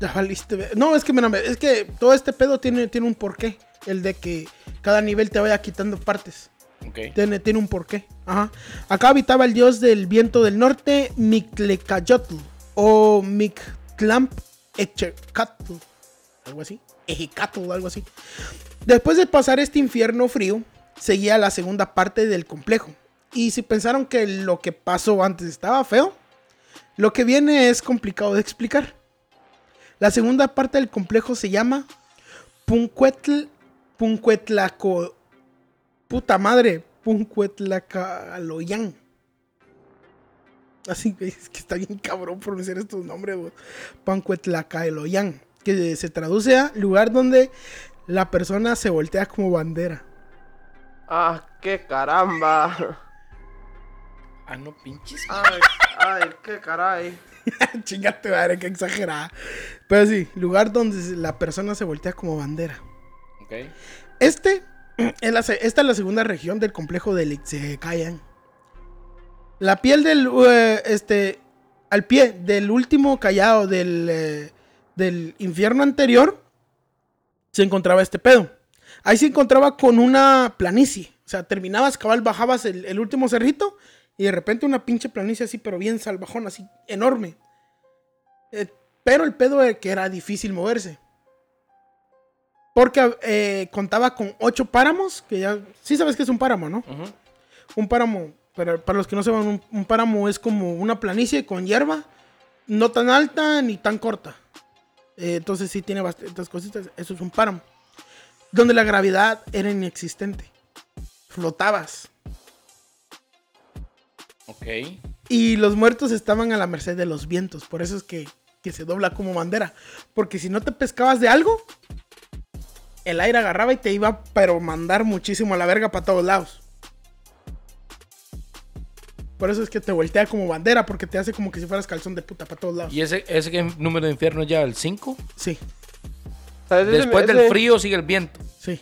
Ya valiste. No, es que, mira, es que todo este pedo tiene, tiene un porqué. El de que cada nivel te vaya quitando partes. Ok. Tiene, tiene un porqué. Ajá. Acá habitaba el dios del viento del norte, Mictlecayotl. O Mictlamp Echecatl. Algo así. Ejecatl, algo así. Después de pasar este infierno frío, seguía la segunda parte del complejo. Y si pensaron que lo que pasó antes estaba feo, lo que viene es complicado de explicar. La segunda parte del complejo se llama Puncuetl, Puncuetlaco, puta madre, Puncuetlacaloyan. Así que es que está bien cabrón pronunciar estos nombres. Puncuetlacaloyan, que se traduce a lugar donde la persona se voltea como bandera. Ah, qué caramba. Ah, no pinches. Ay, ay, qué caray. Chingate, madre, qué exagerada. Pero sí, lugar donde la persona se voltea como bandera. Ok. Este es la esta es la segunda región del complejo del Itzekayan. La piel del eh, este al pie del último callado del, eh, del infierno anterior se encontraba este pedo. Ahí se encontraba con una planicie. O sea, terminabas, cabal, bajabas el, el último cerrito y de repente una pinche planicie así, pero bien salvajón, así enorme. Eh, pero el pedo era que era difícil moverse. Porque eh, contaba con ocho páramos, que ya... Sí sabes que es un páramo, ¿no? Un páramo, para, para los que no sepan, un, un páramo es como una planicie con hierba, no tan alta ni tan corta. Eh, entonces sí tiene bastantes cositas. Eso es un páramo. Donde la gravedad era inexistente. Flotabas. Ok. Y los muertos estaban a la merced de los vientos. Por eso es que, que se dobla como bandera. Porque si no te pescabas de algo, el aire agarraba y te iba, pero mandar muchísimo a la verga para todos lados. Por eso es que te voltea como bandera, porque te hace como que si fueras calzón de puta para todos lados. ¿Y ese, ese número de infierno ya? ¿El 5? Sí, ¿Sabes? Ese- Después del ese- frío sigue el viento. sí,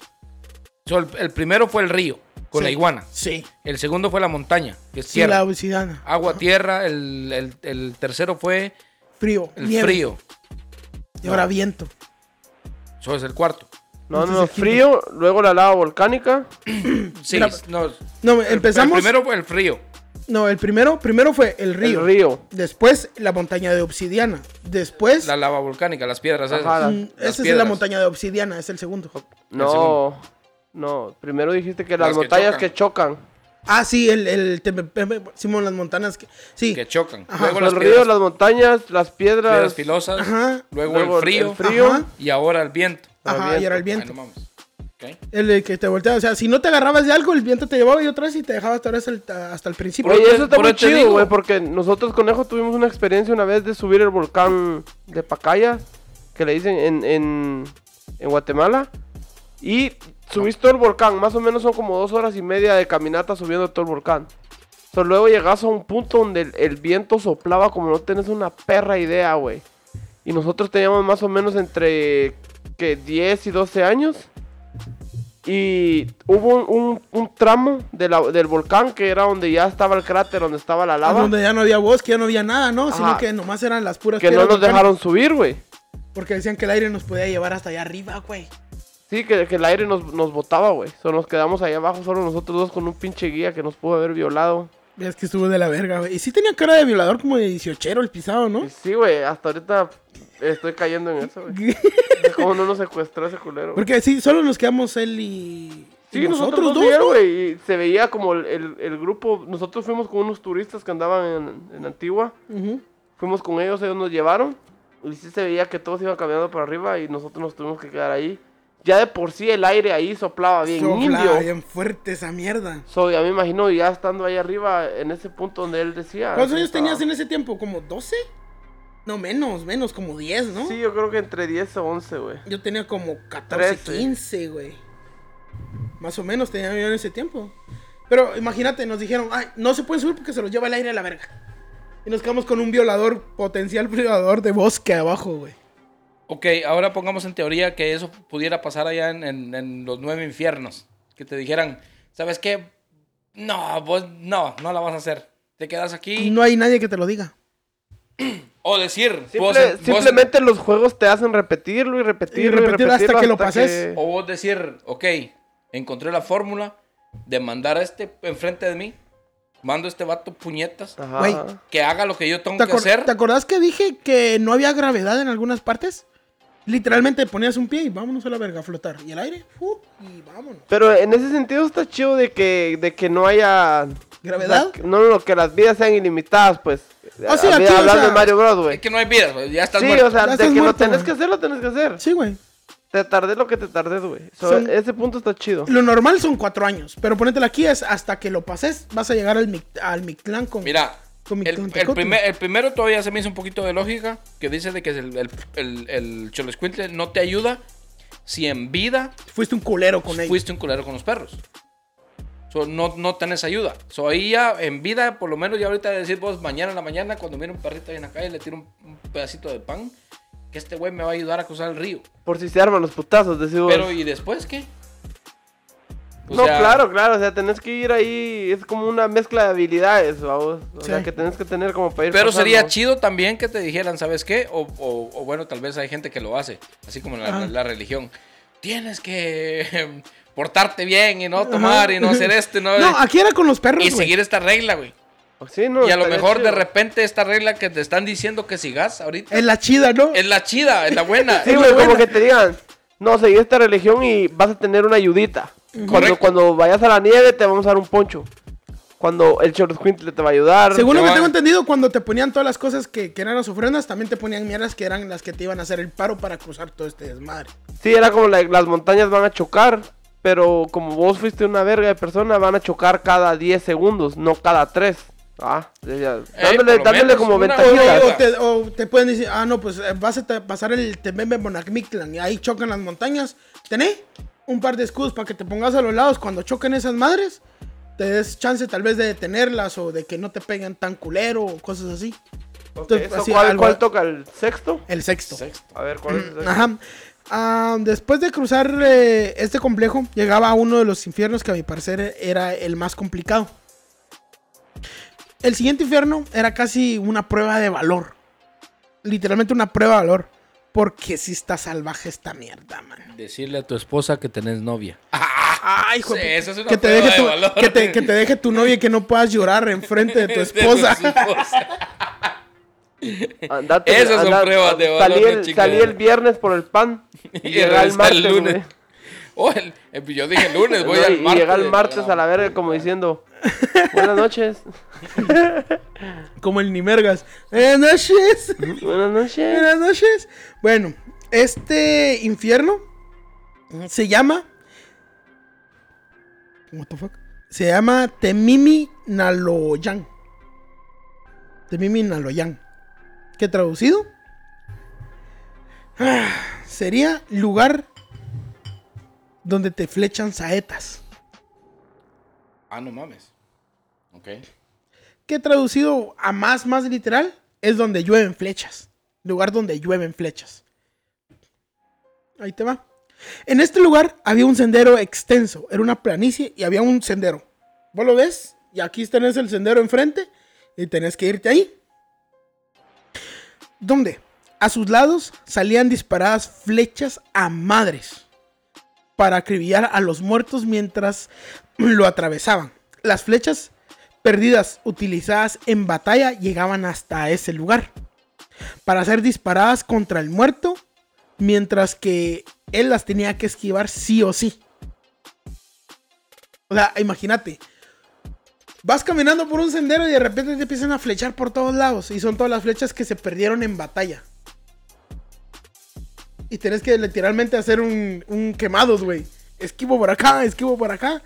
So, el, el primero fue el río, con Sí. la iguana. sí. El segundo fue la montaña, que es Sí, tierra. la obsidiana. Agua, tierra. El, el- el tercero fue Frío, el nieve. frío. Y ahora viento. Eso es el cuarto. No, no, no, frío, luego la lava volcánica. Sí, Mira, no, No, empezamos. El primero fue el frío. No, el primero, primero fue el río. El río. Después la montaña de obsidiana. Después. La lava volcánica, las piedras Ajá, esas. la- Mm, las Esa es la montaña de obsidiana, es el segundo. No, segundo. no. Primero dijiste que las, Las que montañas chocan. que chocan. Ah, sí, el, el, pe- Simón, las montañas que. Sí. Que chocan. Ajá. Luego Los ríos, las montañas, las piedras. piedras filosas. Ajá. Luego, luego el frío. el frío. Ajá. Y ahora el viento. Ajá, y era el Ay, viento. no El de que te volteaba. O sea, si no te agarrabas de algo, el viento te llevaba y otra vez y te dejaba hasta, ahora hasta el, hasta el principio. Oye, Por eso está por muy chido, güey, porque nosotros, Conejo, tuvimos una experiencia una vez de subir el volcán de Pacaya, que le dicen en, en, en Guatemala, y subís todo el volcán, más o menos son como dos horas y media de caminata subiendo todo el volcán. Pero luego llegas a un punto donde el, el viento soplaba como no tenés una perra idea, güey. Y nosotros teníamos más o menos entre, que 10 y 12 años. Y hubo un, tramo de la- del volcán que era donde ya estaba el cráter, donde estaba la Ah, lava. Donde ya no había bosque, ya no había nada, ¿no? Sino que nomás eran las puras Que no nos dejaron subir, güey. Porque decían que el aire nos podía llevar hasta allá arriba, güey. Sí, que, que el aire nos, nos botaba, güey. Solo nos quedamos ahí abajo, solo nosotros dos con un pinche guía que nos pudo haber violado. Es que estuvo de la verga, güey. Y sí tenía cara de violador como de 18 el pisado, ¿no? Sí, güey, hasta ahorita estoy cayendo en eso, güey. ¿Cómo no nos secuestró ese culero? Porque sí, solo nos quedamos él y. y Sí, nosotros, dos, güey. Se veía como el, el- el grupo. Nosotros fuimos con unos turistas que andaban en, en Antigua. Fuimos con ellos, ellos nos llevaron. Y sí se veía que todos iban caminando para arriba y nosotros nos tuvimos que quedar ahí. Ya de por sí el aire ahí soplaba bien Sopla indio. bien fuerte esa mierda. So, ya me imagino ya estando ahí arriba en ese punto donde él decía. ¿Cuántos años estaba- tenías en ese tiempo? ¿Como 12? No, menos, menos, como 10, ¿no? Sí, yo creo que entre 10 o 11, güey. Yo tenía como 14, 13. 15, güey. Más o menos tenía yo en ese tiempo. Pero imagínate, nos dijeron, ay, no se puede subir porque se los lleva el aire a la verga. Y nos quedamos con un violador, potencial violador de bosque abajo, güey. Ok, ahora pongamos en teoría que eso pudiera pasar allá en, en- en los nueve infiernos. Que te dijeran, ¿sabes qué? No, vos no, no la vas a hacer. Te quedas Y aquí. no hay nadie que te lo diga. O decir, Simple- vos, vos- simplemente los juegos te hacen repetirlo y repetirlo y, repetirlo hasta repetirlo que lo pases. o vos decir, ok, encontré la fórmula de mandar a este enfrente de mí. Mando a este vato puñetas. Ajá. Güey. Que haga lo que yo tengo ¿Te, que hacer. ¿Te acordás que dije que no había gravedad en algunas partes? Literalmente ponías un pie y vámonos a la verga a flotar. Y el aire, ¡fu! y vámonos. Pero en ese sentido está chido de que, de que no haya... ¿Gravedad? o sea, no, no, que las vidas sean ilimitadas, pues. Ah, sí, aquí, o hablando sea, de Mario Bros, güey. Es que no hay vida, güey, ya estás Sí, muerto. o sea, Ya de que lo tenés que hacer, lo tenés que hacer. Sí, güey. Te tardé lo que te tardes, güey. So, Son- Ese punto está chido. Lo normal son cuatro años. Pero ponétela aquí es hasta que lo pases, vas a llegar al, Mic- al Mictlán con. Mira, El, primer- el primero todavía se me hizo un poquito de lógica, que dice de que el, el, el, el Cholescuintle no te ayuda si en vida Fuiste un culero con ellos. fuiste un culero con los perros. So, no, no tenés ayuda. So, ahí ya en vida, por lo menos ya ahorita decir vos mañana en la mañana, cuando mire un perrito ahí en la calle, le tiro un, un pedacito de pan, que este güey me va a ayudar a cruzar el río. Por si se arman los putazos, decimos. Pero ¿y después qué? O no, sea, claro, claro, o sea, tenés que ir ahí, es como una mezcla de habilidades, vamos. O Sí. sea, que tenés que tener como para ir Pero pasando. sería chido también que te dijeran, ¿sabes qué? O, o- o bueno, tal vez hay gente que lo hace, así como en la, la religión. Tienes que portarte bien y no tomar y no hacer esto y no, No, aquí era con los perros. y seguir esta regla, güey. Sí, no, y a lo mejor de repente esta regla que te están diciendo que sigas ahorita Es la chida, ¿no? es la chida, es la buena. Sí, güey, como que te digan, no, seguí esta religión y vas a tener una ayudita. Cuando, Correcto. cuando vayas a la nieve te vamos a dar un poncho. Cuando el Chorosquintle te va a ayudar. Según lo que tengo entendido, cuando te ponían todas las cosas que, que eran las ofrendas, también te ponían mierdas que eran las que te iban a hacer el paro para cruzar todo este desmadre. Sí, era como la- las montañas van a chocar, pero como vos fuiste una verga de persona, van a chocar cada 10 segundos, no cada 3. Ah, ya- ya. dándole, dándole como una- O, ventajitas. o te, o te pueden decir, ah, no, pues eh, vas a pasar el Temembe Bonacmictlan y ahí chocan las montañas. Tenés un par de escudos para que te pongas a los lados cuando choquen esas madres. Te des chance tal vez de detenerlas o de que no te peguen tan culero o cosas así. Ok, Entonces, ¿eso así, ¿cuál, algo- cuál toca? ¿El sexto? El sexto. Sexto. A ver, ¿cuál es el sexto? Ajá. Ah, después de cruzar eh, este complejo, llegaba a uno de los infiernos que a mi parecer era el más complicado. El siguiente infierno era casi una prueba de valor. Literalmente una prueba de valor. Porque si está salvaje esta mierda, man. Decirle a tu esposa que tenés novia. Ay, hijo Sí, esa es una que te, deje de tu, valor. que, te, que te deje tu novia y que no puedas llorar enfrente de tu esposa. De tu esposa. Andate, Esas son pruebas de valor, salí, ¿no, el, salí el viernes por el pan. Y, Y llegué el regresa martes, el lunes. güey. Oh, el- yo dije lunes, voy No, al y, y martes. llegué el martes a la verga como diciendo, buenas noches, Como el Nimergas. Buenas noches. buenas noches. Buenas noches. Bueno, este infierno se llama. What the fuck? Se llama Temimi Naloyan. Temimi Naloyan. ¿Qué traducido? Ah, sería lugar donde te flechan saetas. Ah, no mames. Ok. Que traducido a más, más literal, es donde llueven flechas. Lugar donde llueven flechas. Ahí te va. En este lugar había un sendero extenso. Era una planicie y había un sendero. ¿Vos lo ves? Y aquí tenés el sendero enfrente y tenés que irte ahí. ¿Dónde? A sus lados salían disparadas flechas a madres para acribillar a los muertos mientras lo atravesaban. Las flechas perdidas utilizadas en batalla llegaban hasta ese lugar para ser disparadas contra el muerto, mientras que él las tenía que esquivar sí o sí. O sea, imagínate, vas caminando por un sendero y de repente te empiezan a flechar por todos lados y son todas las flechas que se perdieron en batalla. Y tenés que literalmente hacer un, un quemados, güey. Esquivo por acá, esquivo por acá.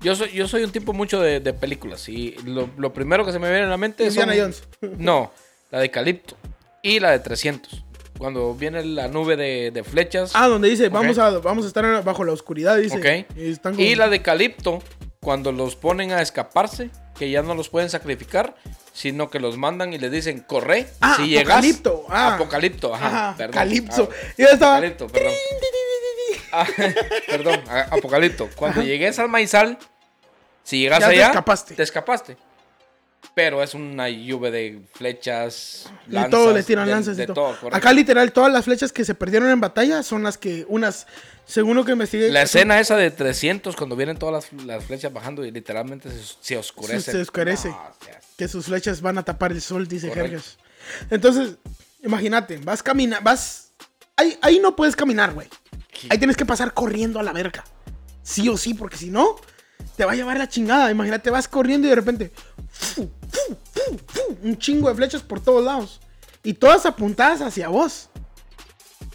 Yo soy, yo soy un tipo mucho de, de películas y lo, lo primero que se me viene a la mente es. Indiana Jones. No, la de Calipto y la de 300. Cuando viene la nube de, de flechas. Ah, donde dice, vamos, a, vamos a estar bajo la oscuridad, dice. Ok. Y, están Y la de Calipto, cuando los ponen a escaparse, que ya no los pueden sacrificar, sino que los mandan y les dicen, corre. Ah, si llegas. Apocalipto, ah. Apocalipto, ajá. Ajá, perdón. Calipso. Ah, Y yo estaba... Apocalipto, perdón. Ah, perdón, Apocalipto. Cuando llegues al maizal, si llegas Ya te allá, escapaste. te escapaste. Pero es una lluvia de flechas, Y lanzas, todo le tiran de- lanzas de todo. Acá literal todas las flechas que se perdieron en batalla son las que unas, según lo que investigué, La escena esa de 300, cuando vienen todas las, las flechas bajando y literalmente se, se oscurece. Se- se oscurece. No, que sus flechas van a tapar el sol, dice. Jergas. Entonces, imagínate, vas camina, vas ahí, ahí no puedes caminar, güey. Ahí tienes que pasar corriendo a la verga. Sí o sí, porque si no te va a llevar la chingada. Imagínate, vas corriendo y de repente un chingo de flechas por todos lados y todas apuntadas hacia vos.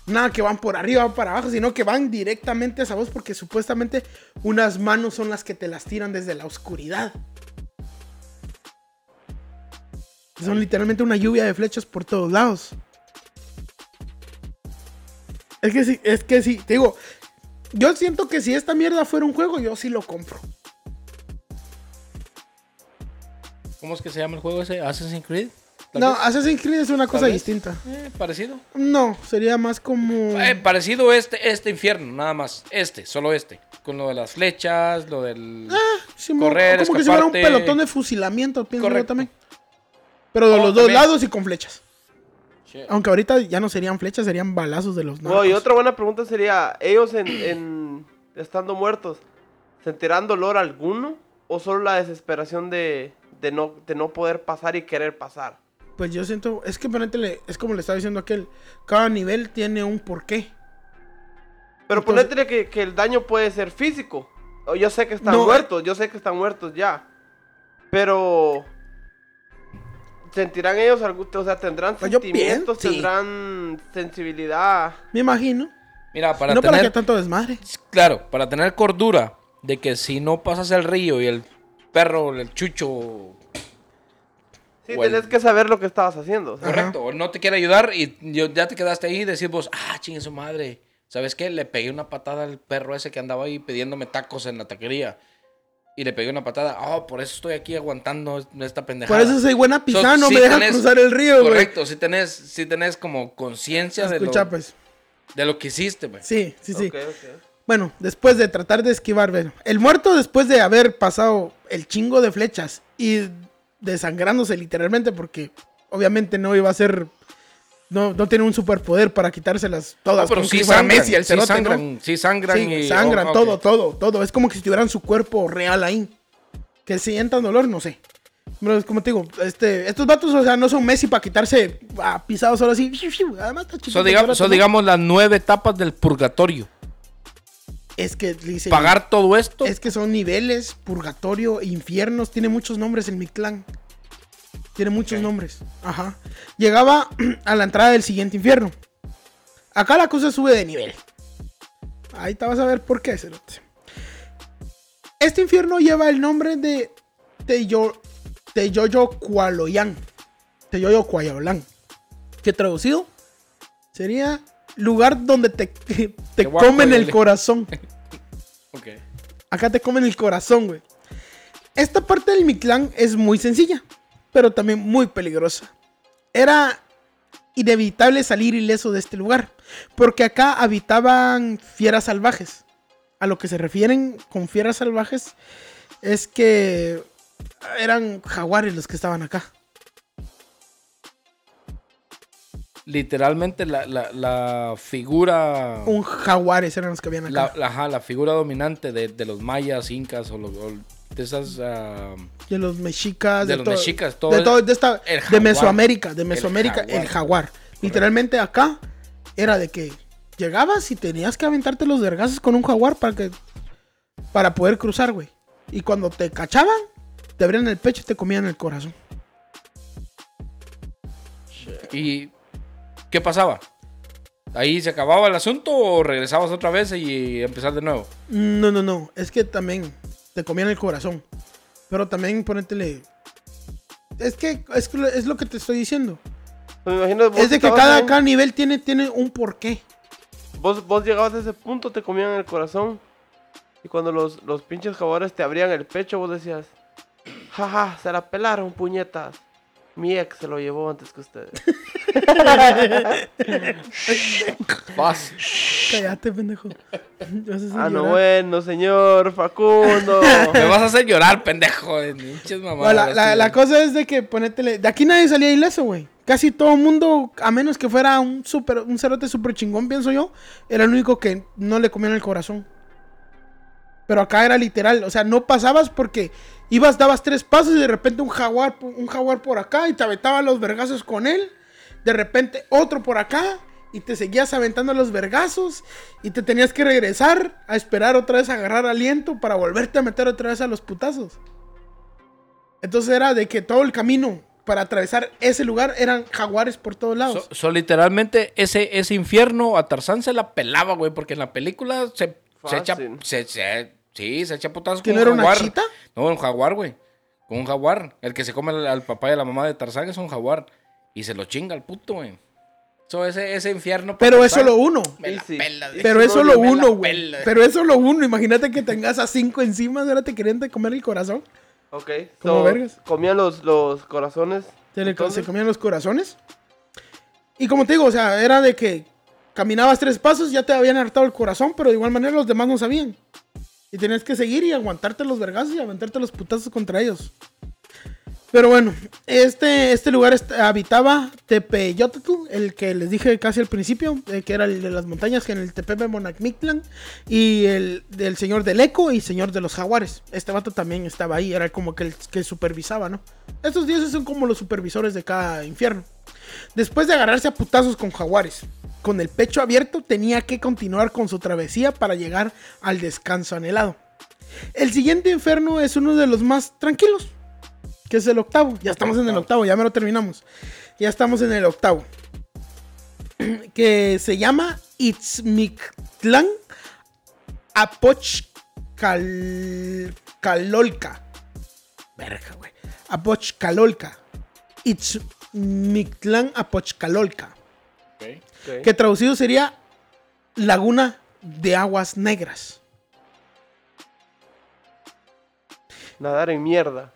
Nada que van por arriba o para abajo, sino que van directamente hacia vos porque supuestamente unas manos son las que te las tiran desde la oscuridad. Son literalmente una lluvia de flechas por todos lados. Es que sí, es que sí, te digo, yo siento que si esta mierda fuera un juego, yo sí lo compro. ¿Cómo es que se llama el juego ese? ¿Assassin's Creed? ¿Tal No, vez? Assassin's Creed es una cosa vez. distinta. Eh, parecido. No, sería más como... Eh, parecido este, este infierno, nada más. Este, solo este. Con lo de las flechas, lo del... Sí, mo- correr, como que si fuera un pelotón de fusilamiento, pienso yo también. Pero de Oh, los dos también. lados y con flechas. Aunque ahorita ya no serían flechas, serían balazos de los No, y narcos. otra buena pregunta sería, ¿ellos en, en- estando muertos sentirán dolor alguno o solo la desesperación de, de no, de no poder pasar y querer pasar? Pues yo siento, es que ponete, es como le estaba diciendo aquel, cada nivel tiene un porqué. Pero Entonces- ponete que, que el daño puede ser físico. O Yo sé que están No, muertos, yo sé que están muertos ya. Pero... ¿Sentirán ellos algo? O sea, tendrán Pues sentimientos, pienso, sí. tendrán sensibilidad. Me imagino. Mira, para no para que tanto desmadre. Claro, para tener cordura de que si no pasas el río y el perro, el chucho... Sí, O el- tenés que saber lo que estabas haciendo. Correcto, o no te quiere ayudar y ya te quedaste ahí y decís vos, ah, chingue su madre. ¿Sabes qué? Le pegué una patada al perro ese que andaba ahí pidiéndome tacos en la taquería. Y le pegué una patada. Oh, por eso estoy aquí aguantando esta pendejada. Por eso soy buena no sí me deja tenés- cruzar el río, güey. Correcto, si tenés, si tenés como conciencia de, lo, pues. de lo que hiciste, pues. Sí, sí, sí. Ok, ok. Bueno, después de tratar de esquivar, bueno, el muerto después de haber pasado el chingo de flechas y desangrándose literalmente porque obviamente no iba a ser, no, no tiene un superpoder para quitárselas todas. No, pero sí sangran, Messi, el sí cerote, sí sangran Sí, y... sangran, oh, todo, todo, todo. Es como que si tuvieran su cuerpo real ahí. Que sientan dolor, no sé. Pero es como te digo, este, estos vatos, o sea, no son Messi para quitarse a pisados solo así. Además, está chiquito, digamos, ¿no? digamos, las nueve etapas del purgatorio. Es que dice. Pagar todo esto. Es que son niveles, purgatorio, infiernos. Tiene muchos nombres el Mictlán. Tiene muchos nombres. Ajá. Llegaba a la entrada del siguiente infierno. Acá la cosa sube de nivel. Ahí te vas a ver por qué, cerote. Este infierno lleva el nombre de Teyo, Teyoyo Kualoyan. Teyoyo Kualoyan. Que traducido sería lugar donde te, te comen el corazón. Ok. Acá te comen el corazón, güey. Esta parte del Mictlán es muy sencilla, pero también muy peligrosa. Era inevitable salir ileso de este lugar, porque acá habitaban fieras salvajes. A lo que se refieren con fieras salvajes es que eran jaguares los que estaban acá. Literalmente la, la, la figura. Un jaguares eran los que habían La, acá. la- ajá, la figura dominante de, de los mayas, incas o, lo- o de esas. ah, de los mexicas, de de, los todo- mexicas, todo de, todo- de esta, de jaguar. Mesoamérica, de El Mesoamérica, el jaguar. jaguar. Literalmente acá era de que llegabas y tenías que aventarte los vergazos con un jaguar para que para poder cruzar, güey. Y cuando te cachaban, te abrían el pecho y te comían el corazón. ¿Y qué pasaba? ¿Ahí se acababa el asunto o regresabas otra vez y empezar de nuevo? No, no, no. Es que también te comían el corazón. Pero también ponétele. Es que es, lo que te estoy diciendo. Pues me imagino, vos Es de que cada, en- cada nivel tiene, tiene un porqué. Vos, vos llegabas a ese punto, te comían el corazón. Y cuando los, los pinches jaguares te abrían el pecho, vos decías, jaja, se la pelaron, puñetas. Mi ex se lo llevó antes que ustedes. Vas. Cállate, pendejo. Vas a hacer ah, no, llorar. bueno, señor Facundo. Me vas a hacer llorar, pendejo. Mamadas, la, la- sí. la cosa es de que ponétele. De aquí nadie salía ileso, güey. Casi todo el mundo, a menos que fuera un super, un cerote super chingón, pienso yo, era el único que no le comían el corazón. Pero acá era literal, o sea, no pasabas porque ibas, dabas tres pasos y de repente un jaguar, un jaguar por acá y te aventaban los vergazos con él. De repente otro por acá y te seguías aventando los vergazos y te tenías que regresar a esperar otra vez a agarrar aliento para volverte a meter otra vez a los putazos. Entonces era de que todo el camino para atravesar ese lugar eran jaguares por todos lados. So, so, literalmente ese, ese infierno a Tarzán se la pelaba, güey, porque en la película se, se echa, Fácil. se, se- sí, se echa putazos ¿Que con no un era una jaguar. chita? No, un jaguar, güey. Con un jaguar. El que se come al, al papá y a la mamá de Tarzán es un jaguar. Y se lo chinga el puto, güey. So, ese, ese infierno. Pero es Tarzán, solo uno. Me la Sí, sí. pela, güey. Pero es no, solo me la uno, güey. Pero es solo uno. Imagínate que tengas a cinco encima. Ahora te querían de comer el corazón. ok, ¿Cómo vergas? comían los, los corazones. Se, le, se comían los corazones. Y como te digo, o sea, era de que caminabas tres pasos, ya te habían hartado el corazón, pero de igual manera los demás no sabían. Y tenías que seguir y aguantarte los vergazos y aventarte los putazos contra ellos. Pero bueno, este, este lugar habitaba Tepeyotl, el que les dije casi al principio, eh, que era el de las montañas, que en el Tepepe Monacmictlan, y el del señor del Eco y señor de los jaguares. Este vato también estaba ahí, era como que el que supervisaba, ¿no? Estos dioses son como los supervisores de cada infierno. Después de agarrarse a putazos con jaguares, con el pecho abierto, tenía que continuar con su travesía para llegar al descanso anhelado. El siguiente infierno es uno de los más tranquilos, que es el octavo. Ya estamos en el octavo, ya me lo terminamos. Ya estamos en el octavo. Que se llama Itzmictlán Apochcalolca. Verga, güey. Apochcalolca. Itzmictlán Apochcalolca. Ok. Ok. Que traducido sería Laguna de Aguas Negras. Nadar en mierda.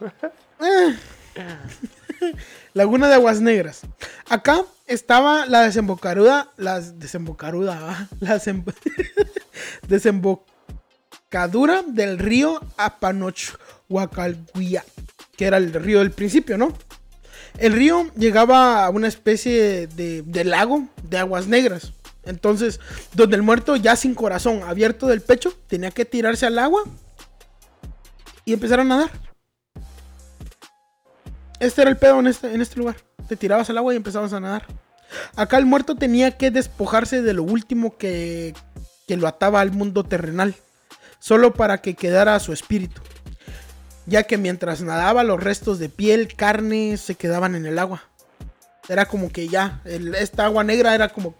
Laguna de Aguas Negras. Acá estaba la desembocaruda, la desembocaruda, la desem- desembocadura del río Apanochhuacalhuia, que era el río del principio, ¿no? El río llegaba a una especie de, de lago de aguas negras. Entonces, donde el muerto ya sin corazón, abierto del pecho, tenía que tirarse al agua y empezar a nadar. Este era el pedo en este, en este lugar. Te tirabas al agua y empezabas a nadar. Acá el muerto tenía que despojarse de lo último que, que lo ataba al mundo terrenal. Solo para que quedara su espíritu. Ya que mientras nadaba los restos de piel, carne, se quedaban en el agua. Era como que ya, el- esta agua negra era como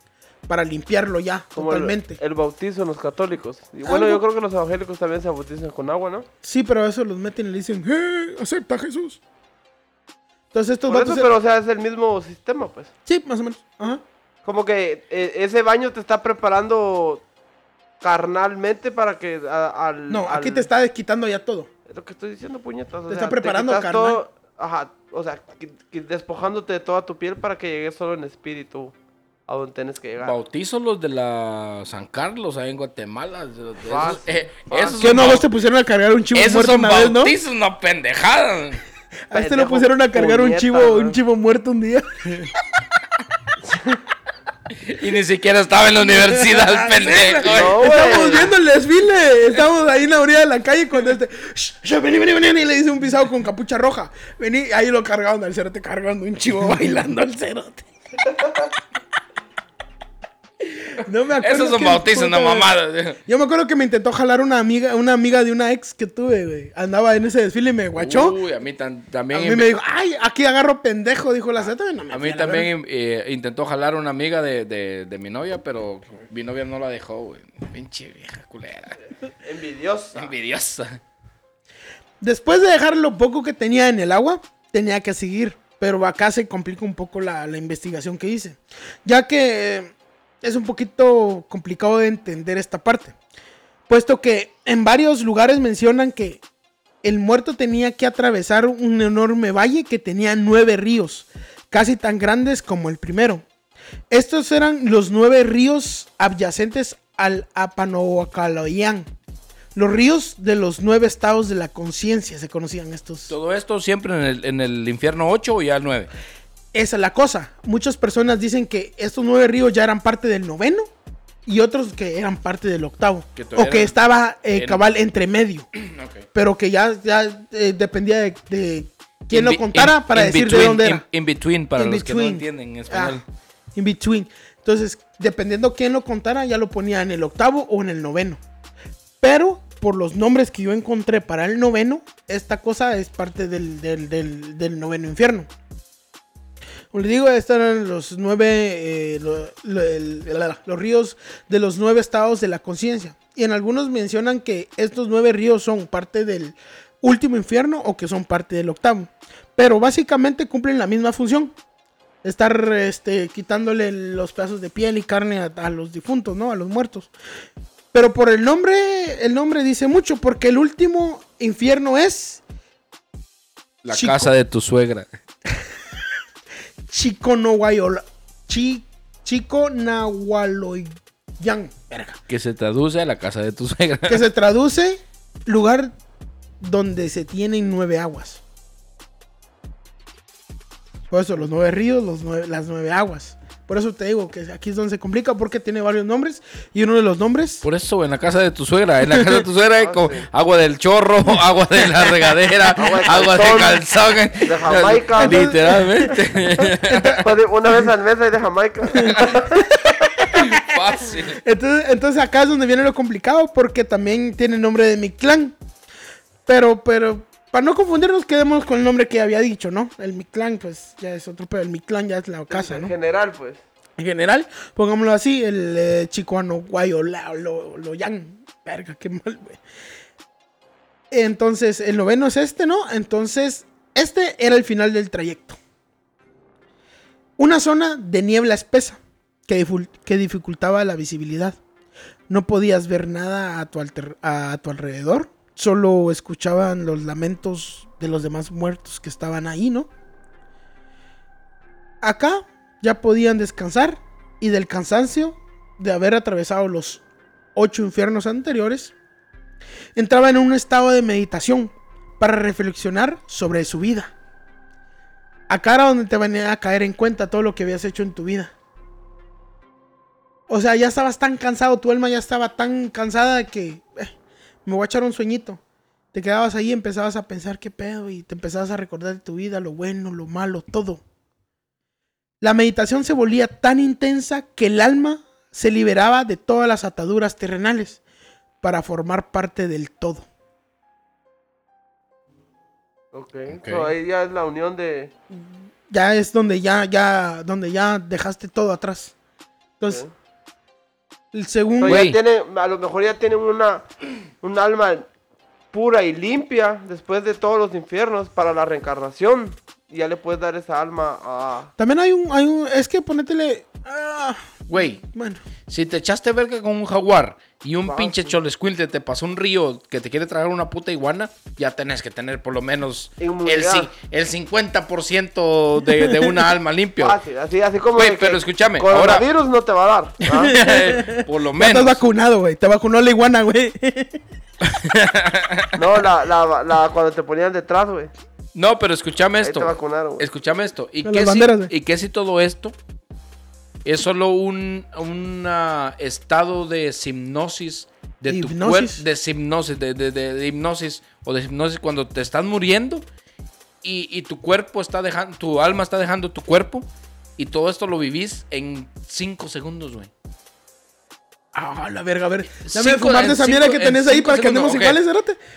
para limpiarlo ya, Como el- totalmente. El, bautizo en los católicos. Y bueno, Algo- yo creo que los evangélicos también se bautizan con agua, ¿no? Sí, pero eso los meten y le dicen, ¡Eh! ¡Acepta Jesús! Entonces estos Por vatos... eso, pero o sea, es el mismo sistema, pues. Sí, más o menos. Ajá. Como que eh, ese baño te está preparando carnalmente para que a- al... No, aquí al- te está quitando ya todo. Es lo que estoy diciendo, puñetas. o Te sea, está preparando quitas carnal. todo- ajá, o sea, qui- qui- despojándote de toda tu piel para que llegues solo en espíritu a donde tienes que llegar. Bautizos los de la San Carlos, ahí en Guatemala. Esos, Fácil, eh, fácil. esos ¿Qué son no bau- vos te pusieron a cargar un chivo esos muerto son una vez, no? bautizos, no pendejadas. A este lo pusieron a cargar un chivo, ¿no? un chivo muerto un día. Y ni siquiera estaba en la universidad, pendejo. No, güey. Estábamos viendo el desfile. Estábamos ahí en la orilla de la calle cuando este. "Shh, shh, vení, vení, vení. Y le dice un pisado con capucha roja. Vení, ahí lo cargaban al cerote cargando un chivo bailando al cerote. No me acuerdo. Esos son qué bautizos, no puta- mamadas. Yo me acuerdo que me intentó jalar una amiga, una amiga de una ex que tuve, güey. Andaba en ese desfile y me guachó. Uy, a mí tan- a también. mí me dijo, ay, aquí agarro pendejo, dijo la Z. No A mí también eh, intentó jalar una amiga de, de, de mi novia, pero mi novia no la dejó, güey. Pinche vieja culera. Envidiosa. Envidiosa. Después de dejar lo poco que tenía en el agua, tenía que seguir. Pero acá se complica un poco la, la investigación que hice. Ya que eh, es un poquito complicado de entender esta parte. Puesto que en varios lugares mencionan que el muerto tenía que atravesar un enorme valle que tenía nueve ríos, casi tan grandes como el primero. Estos eran los nueve ríos adyacentes al Apanoacaloyán. Los ríos de los nueve estados de la conciencia se conocían estos. Todo esto siempre en el, en el infierno 8 o ya el 9. Esa es la cosa. Muchas personas dicen que estos nueve ríos ya eran parte del noveno y otros que eran parte del octavo. Que o que estaba eh, en- cabal entre medio. Pero que ya, ya eh, dependía de, de quién lo contara in- para in decir de dónde era. In, in between, para los que no entienden en español. Ah, in between. Entonces, dependiendo quién lo contara, ya lo ponía en el octavo o en el noveno. Pero por los nombres que yo encontré para el noveno, esta cosa es parte del, del- del- del noveno infierno. Como les digo, estos eran los nueve, eh, lo- lo- el- la- los ríos de los nueve estados de la conciencia. Y en algunos mencionan que estos nueve ríos son parte del último infierno o que son parte del octavo. Pero básicamente cumplen la misma función estar este, quitándole los pedazos de piel y carne a, a los difuntos, ¿no? A los muertos. Pero por el nombre, el nombre dice mucho, porque el último infierno es La Chico. casa de tu suegra. Chiconahuayola. Chi, Chiconahualoyan. Verga. Que se traduce a la casa de tu suegra. Que se traduce lugar donde se tienen nueve aguas. Por eso, los nueve ríos, los nueve- las nueve aguas. Por eso te digo que aquí es donde se complica porque tiene varios nombres. Y uno de los nombres Por eso, en la casa de tu suegra. En la casa de tu suegra hay Ah, como agua del chorro, agua de la regadera, Agua de calzón, de Jamaica. Literalmente. Pues Una vez al mes hay de Jamaica. Fácil. Entonces, entonces acá es donde viene lo complicado porque también tiene el nombre de mi clan. Pero, pero, para no confundirnos, quedemos con el nombre que había dicho, ¿no? El mi clan, pues ya es otro, pero el mi clan ya es la casa, En ¿no? general, pues. En general, pongámoslo así, el eh, chicuano guayo, lo, lo yan. Verga, qué mal, güey. Entonces, el noveno es este, ¿no? Entonces, este era el final del trayecto. Una zona de niebla espesa que, dificultaba la visibilidad. No podías ver nada a tu, alter- a tu alrededor. Solo escuchaban los lamentos de los demás muertos que estaban ahí, ¿no? Acá ya podían descansar y del cansancio de haber atravesado los ocho infiernos anteriores, entraban en un estado de meditación para reflexionar sobre su vida. Acá era donde te venía a caer en cuenta todo lo que habías hecho en tu vida. O sea, ya estabas tan cansado, tu alma ya estaba tan cansada de que me voy a echar un sueñito. Te quedabas ahí y empezabas a pensar qué pedo y te empezabas a recordar de tu vida, lo bueno, lo malo, todo. La meditación se volvía tan intensa que el alma se liberaba de todas las ataduras terrenales para formar parte del todo. Ok. Ok. So, ahí ya es la unión de. Ya es donde ya, ya, donde ya dejaste todo atrás. Entonces. El segundo, ya tiene, a lo mejor ya tienen una, un alma pura y limpia después de todos los infiernos para la reencarnación. Y ya le puedes dar esa alma a. también hay un, hay un, es que ponétele, ah, Güey, Bueno, si te echaste verga con un jaguar y un pinche sí. cholescuintle te pasó un río que te quiere tragar una puta iguana, ya tenés que tener por lo menos el, el 50% de, de una alma limpia. Fácil, así, así como. Güey, pero escúchame, ahora- Coronavirus no te va a dar. ¿ah? por lo ya estás menos. vacunado, güey. Te vacunó la iguana, güey. no, la, la, la, cuando te ponían detrás, güey. No, pero escúchame Ahí esto. te vacunaron, güey. Escúchame esto. ¿Y qué, si. ¿Y qué si todo esto es solo un un, ah, estado de hipnosis de tu Hipnosis. cuerpo? De hipnosis, de, de- de- de hipnosis o de hipnosis cuando te estás muriendo y, y tu cuerpo está dejando, tu alma está dejando tu cuerpo y todo esto lo vivís en 5 segundos, güey. Ah, la verga, a ver. Dame de fumar de en esa mierda que en tenés ahí para que andemos ok. iguales.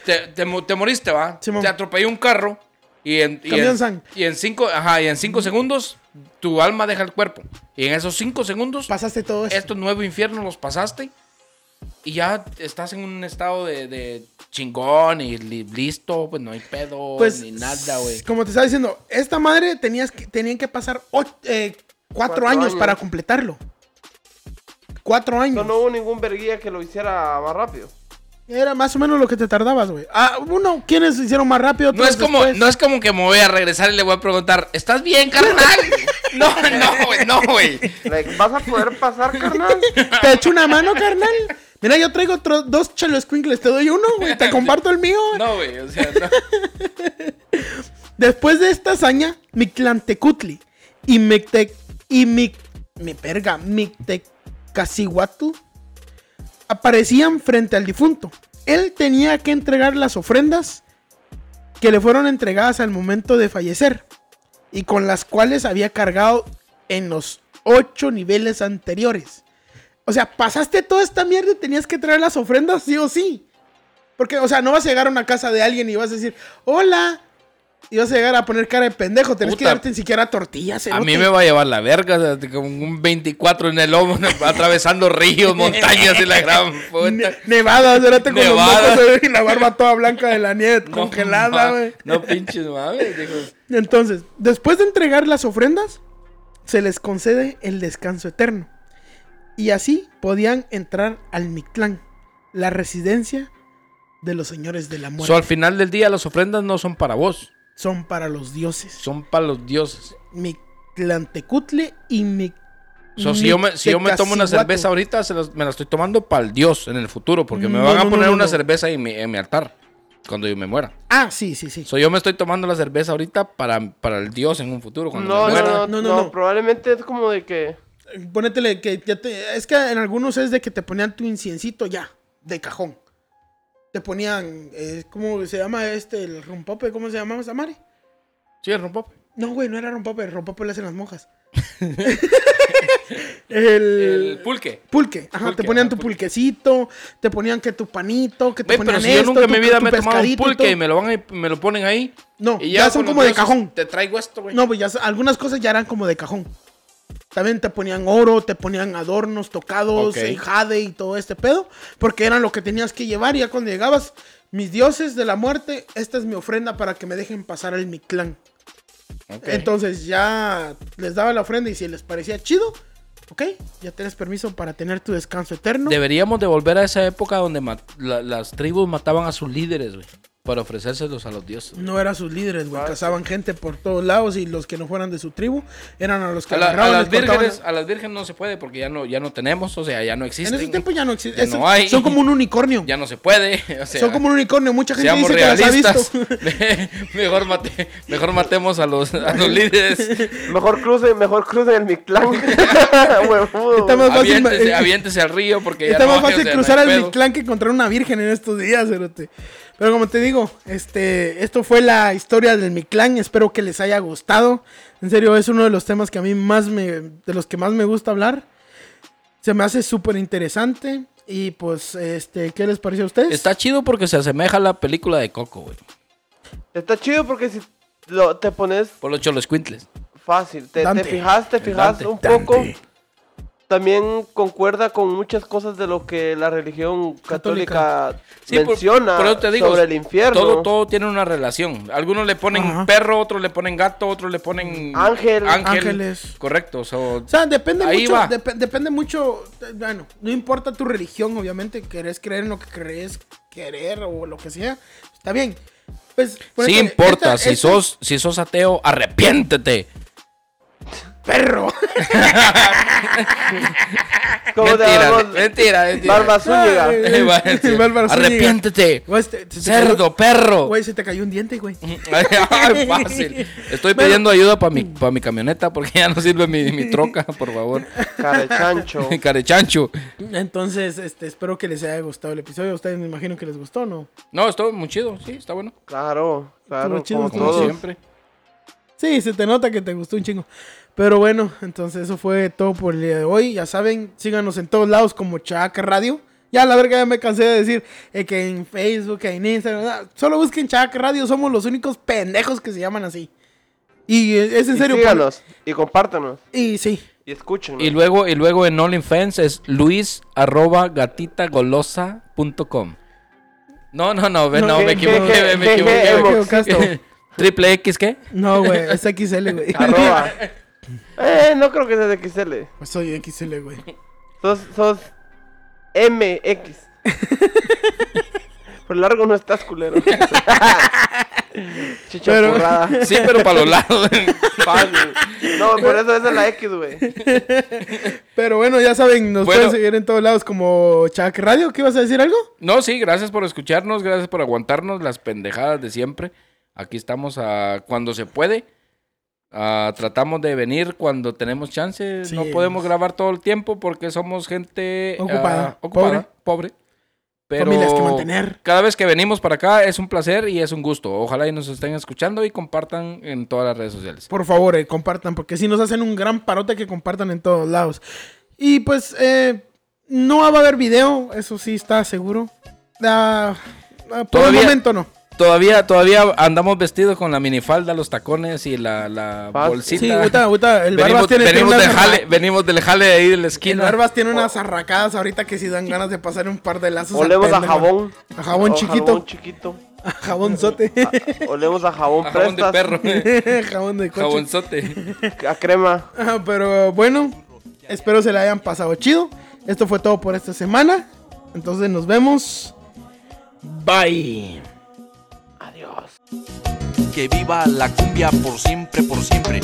Te, te te moriste, ¿va? Simón. te atropelló un carro y en, y Camión en, san. y en cinco, ajá, y en cinco segundos tu alma deja el cuerpo. Y en esos cinco segundos, Pasaste todo eso. estos nueve infiernos los pasaste y ya estás en un estado de, de chingón y li- listo, pues no hay pedo Pues, ni nada, güey. Como te estaba diciendo, esta madre tenías que, tenían que pasar ocho- eh, cuatro, Cuatro años, años. para completarlo. Cuatro años. No, no hubo ningún verguía que lo hiciera más rápido. Era más o menos lo que te tardabas, güey. Ah, uno, ¿quiénes hicieron más rápido? No es, como, después. no es como que me voy a regresar y le voy a preguntar, ¿estás bien, carnal? no, no, güey, no, güey. ¿Vas a poder pasar, carnal? ¿Te echo una mano, carnal? Mira, yo traigo otro- dos chelo squinkles. Te doy uno, güey. Te comparto el mío. No, güey, o sea, no. Después de esta hazaña, Mictlantecutli y Mictec... Y Mic... Me perga. Mictecasihuatl aparecían frente al difunto. Él tenía que entregar las ofrendas que le fueron entregadas al momento de fallecer y con las cuales había cargado en los ocho niveles anteriores. O sea, pasaste toda esta mierda y tenías que traer las ofrendas sí o sí. Porque, o sea, no vas a llegar a una casa de alguien y vas a decir, hola. Y vas a llegar a poner cara de pendejo. Tenés que darte ni siquiera tortillas. A mí me va a llevar la verga, o sea, con un 24 en el lomo, atravesando ríos, montañas y la gran puta. Nevadas, espérate con los mocos y la barba toda blanca de la nieve No, congelada, güey. No pinches mames. Entonces, después de entregar las ofrendas, se les concede el descanso eterno. Y así podían entrar al Mictlán, la residencia de los señores de la muerte. So, al final del día las ofrendas no son para vos, Son para los dioses. son para los dioses. Mictlantecutle y Mic... So, si, yo me, si yo me tomo una cerveza ahorita, se las- me la estoy tomando para el dios en el futuro, porque me No, van a no, poner no, una no. cerveza en mi, en mi altar cuando yo me muera. Ah, sí, sí, sí. So, yo me estoy tomando la cerveza ahorita para, para el dios en un futuro cuando No, me no, muera. no, No, no, no, no. Probablemente es como de que. Ponétele que ya te... Es que en algunos es de que te ponían tu inciencito ya, de cajón. Te ponían... eh, ¿Cómo se llama este? El rompope. ¿Cómo se llamaba esa madre? Sí, el rompope. No, güey, no era rompope. El rompope le hacen las monjas. el... El pulque. Pulque, ajá, Pulque, te ponían tu pulque. pulquecito, te ponían que tu panito, que te pero ponían si yo esto, nunca en mi vida me he tomado un y pulque y me lo, van a- me lo ponen ahí. No, y ya, son como de cajón. Te traigo esto, güey. No, pues ya algunas cosas ya eran como de cajón. También te ponían oro, te ponían adornos tocados, Ok. eh, jade y todo este pedo, porque eran lo que tenías que llevar y ya cuando llegabas, mis dioses de la muerte, esta es mi ofrenda para que me dejen pasar al mi clan. Ok. Entonces ya les daba la ofrenda y si les parecía chido, ok, ya tienes permiso para tener tu descanso eterno. Deberíamos de volver a esa época donde la- las tribus mataban a sus líderes, güey. Para ofrecérselos a los dioses. No eran sus líderes, güey. Ah, Cazaban gente por todos lados y los que no fueran de su tribu eran a los que A, la- a las vírgenes, a las vírgenes no se puede porque ya no, ya no tenemos, o sea, ya no En existen. ese tiempo ya no existe. Ya Eso- no hay. Son como un unicornio. Ya no se puede. O sea, son como un unicornio. Mucha gente dice que las ha realistas. visto. mejor, mate- mejor matemos a los, a los líderes. Mejor cruce, mejor cruce en mi clan. Huevudo. Está más fácil, Aviéntese, aviéntese al río porque ya Está no más hay, o fácil sea, cruzar al. Mictlán que encontrar una virgen en estos días, cerote. Pero como te digo, este, esto fue la historia del Mictlán. Espero que les haya gustado. En serio, es uno de los temas que a mí más me, de los que más me gusta hablar. Se me hace súper interesante. Y pues, este, ¿qué les pareció a ustedes? Está chido porque se asemeja a la película de Coco, güey. Está chido porque si lo, te pones Por los cholos quintles. fácil, te, te fijas, te fijas Dante. un poco. Dante. También concuerda con muchas cosas de lo que la religión católica, Sí, por- menciona por eso te digo, sobre el infierno. Todo, todo tiene una relación. Algunos le ponen Ajá. perro, otros le ponen gato, otros le ponen Ángel. Ángeles. Correcto. so- O sea, depende Ahí mucho, va. dep- depende mucho, eh, bueno, no importa tu religión, obviamente, querés creer en lo que crees querer o lo que sea, está bien. Pues, sí ejemplo, importa, esta- si, esta- sos, si sos ateo, arrepiéntete. Perro. ¿Cómo te mentira, mentira, mentira. Barba Zúñiga. Eh, sí. Bárbara. Arrepiéntete. Güey, se te- se te Cerdo, cayó- perro. Güey, se te cayó un diente, güey. Ay, fácil. Estoy Bueno. pidiendo ayuda para mi, pa' mi camioneta porque ya no sirve mi, mi troca, por favor. Carechancho. Carechancho. Entonces, este, espero que les haya gustado el episodio. A ustedes me imagino que les gustó, ¿no? No, estuvo muy chido, sí, está bueno. Claro, claro, Estuvo chido, como estuvo Como todos. siempre. Sí, se te nota que te gustó un chingo. Pero bueno, entonces eso fue todo por el día de hoy. Ya saben, síganos en todos lados como Chaca Radio. Ya la verga ya me cansé de decir eh, que en Facebook, que en Instagram. ah, Solo busquen Chaca Radio. Somos los únicos pendejos que se llaman así. Y eh, es en Y serio. síganos y compártanos Y sí. y escúchenos. Y luego, y luego en OnlyFans es luis arroba gatitagolosa.com. No, no, no, ve, No, no, me equivoqué, me equivoqué. ¿Triple X qué? No, güey. Es XL, güey. Arroba. Eh, no creo que sea de XL. Pues soy XL, güey. Sos, sos MX. Por largo no estás, culero. Chicha Pero- currada. Sí, pero para los lados. No, por eso esa es la X, güey. Pero bueno, ya saben, nos Bueno. pueden seguir en todos lados como Chac Radio. ¿Qué ibas a decir algo? No, sí, gracias por escucharnos, gracias por aguantarnos las pendejadas de siempre. Aquí estamos a cuando se puede. Ah, tratamos de venir cuando tenemos chance. Sí. No podemos grabar todo el tiempo porque somos gente ah, Ocupada, ocupada, pobre. Pero que mantener. cada vez que venimos para acá es un placer y es un gusto. Ojalá y nos estén escuchando y compartan en todas las redes sociales. Por favor, eh, compartan, porque si nos hacen un gran parote que compartan en todos lados. Y pues, eh, no va a haber video, eso sí está seguro. Ah, por Todavía- el momento no. Todavía, todavía andamos vestidos con la minifalda, los tacones y la, bolsita. Sí, ahorita, ahorita el venimos, Barbas tiene, tiene venimos, unas del jale, venimos del jale de ahí de la el esquina. Barbas tiene unas arracadas ahorita que si dan ganas de pasar un par de lazos. Olemos a pendejo. jabón. A jabón O chiquito. Jabón chiquito. A jabonzote. Olemos a jabón A jabón de perro. jabón de coche. Jabonzote. A crema. Ah, pero bueno, espero se la hayan pasado chido. Esto fue todo por esta semana. Entonces nos vemos. Bye. Que viva la cumbia por siempre, por siempre.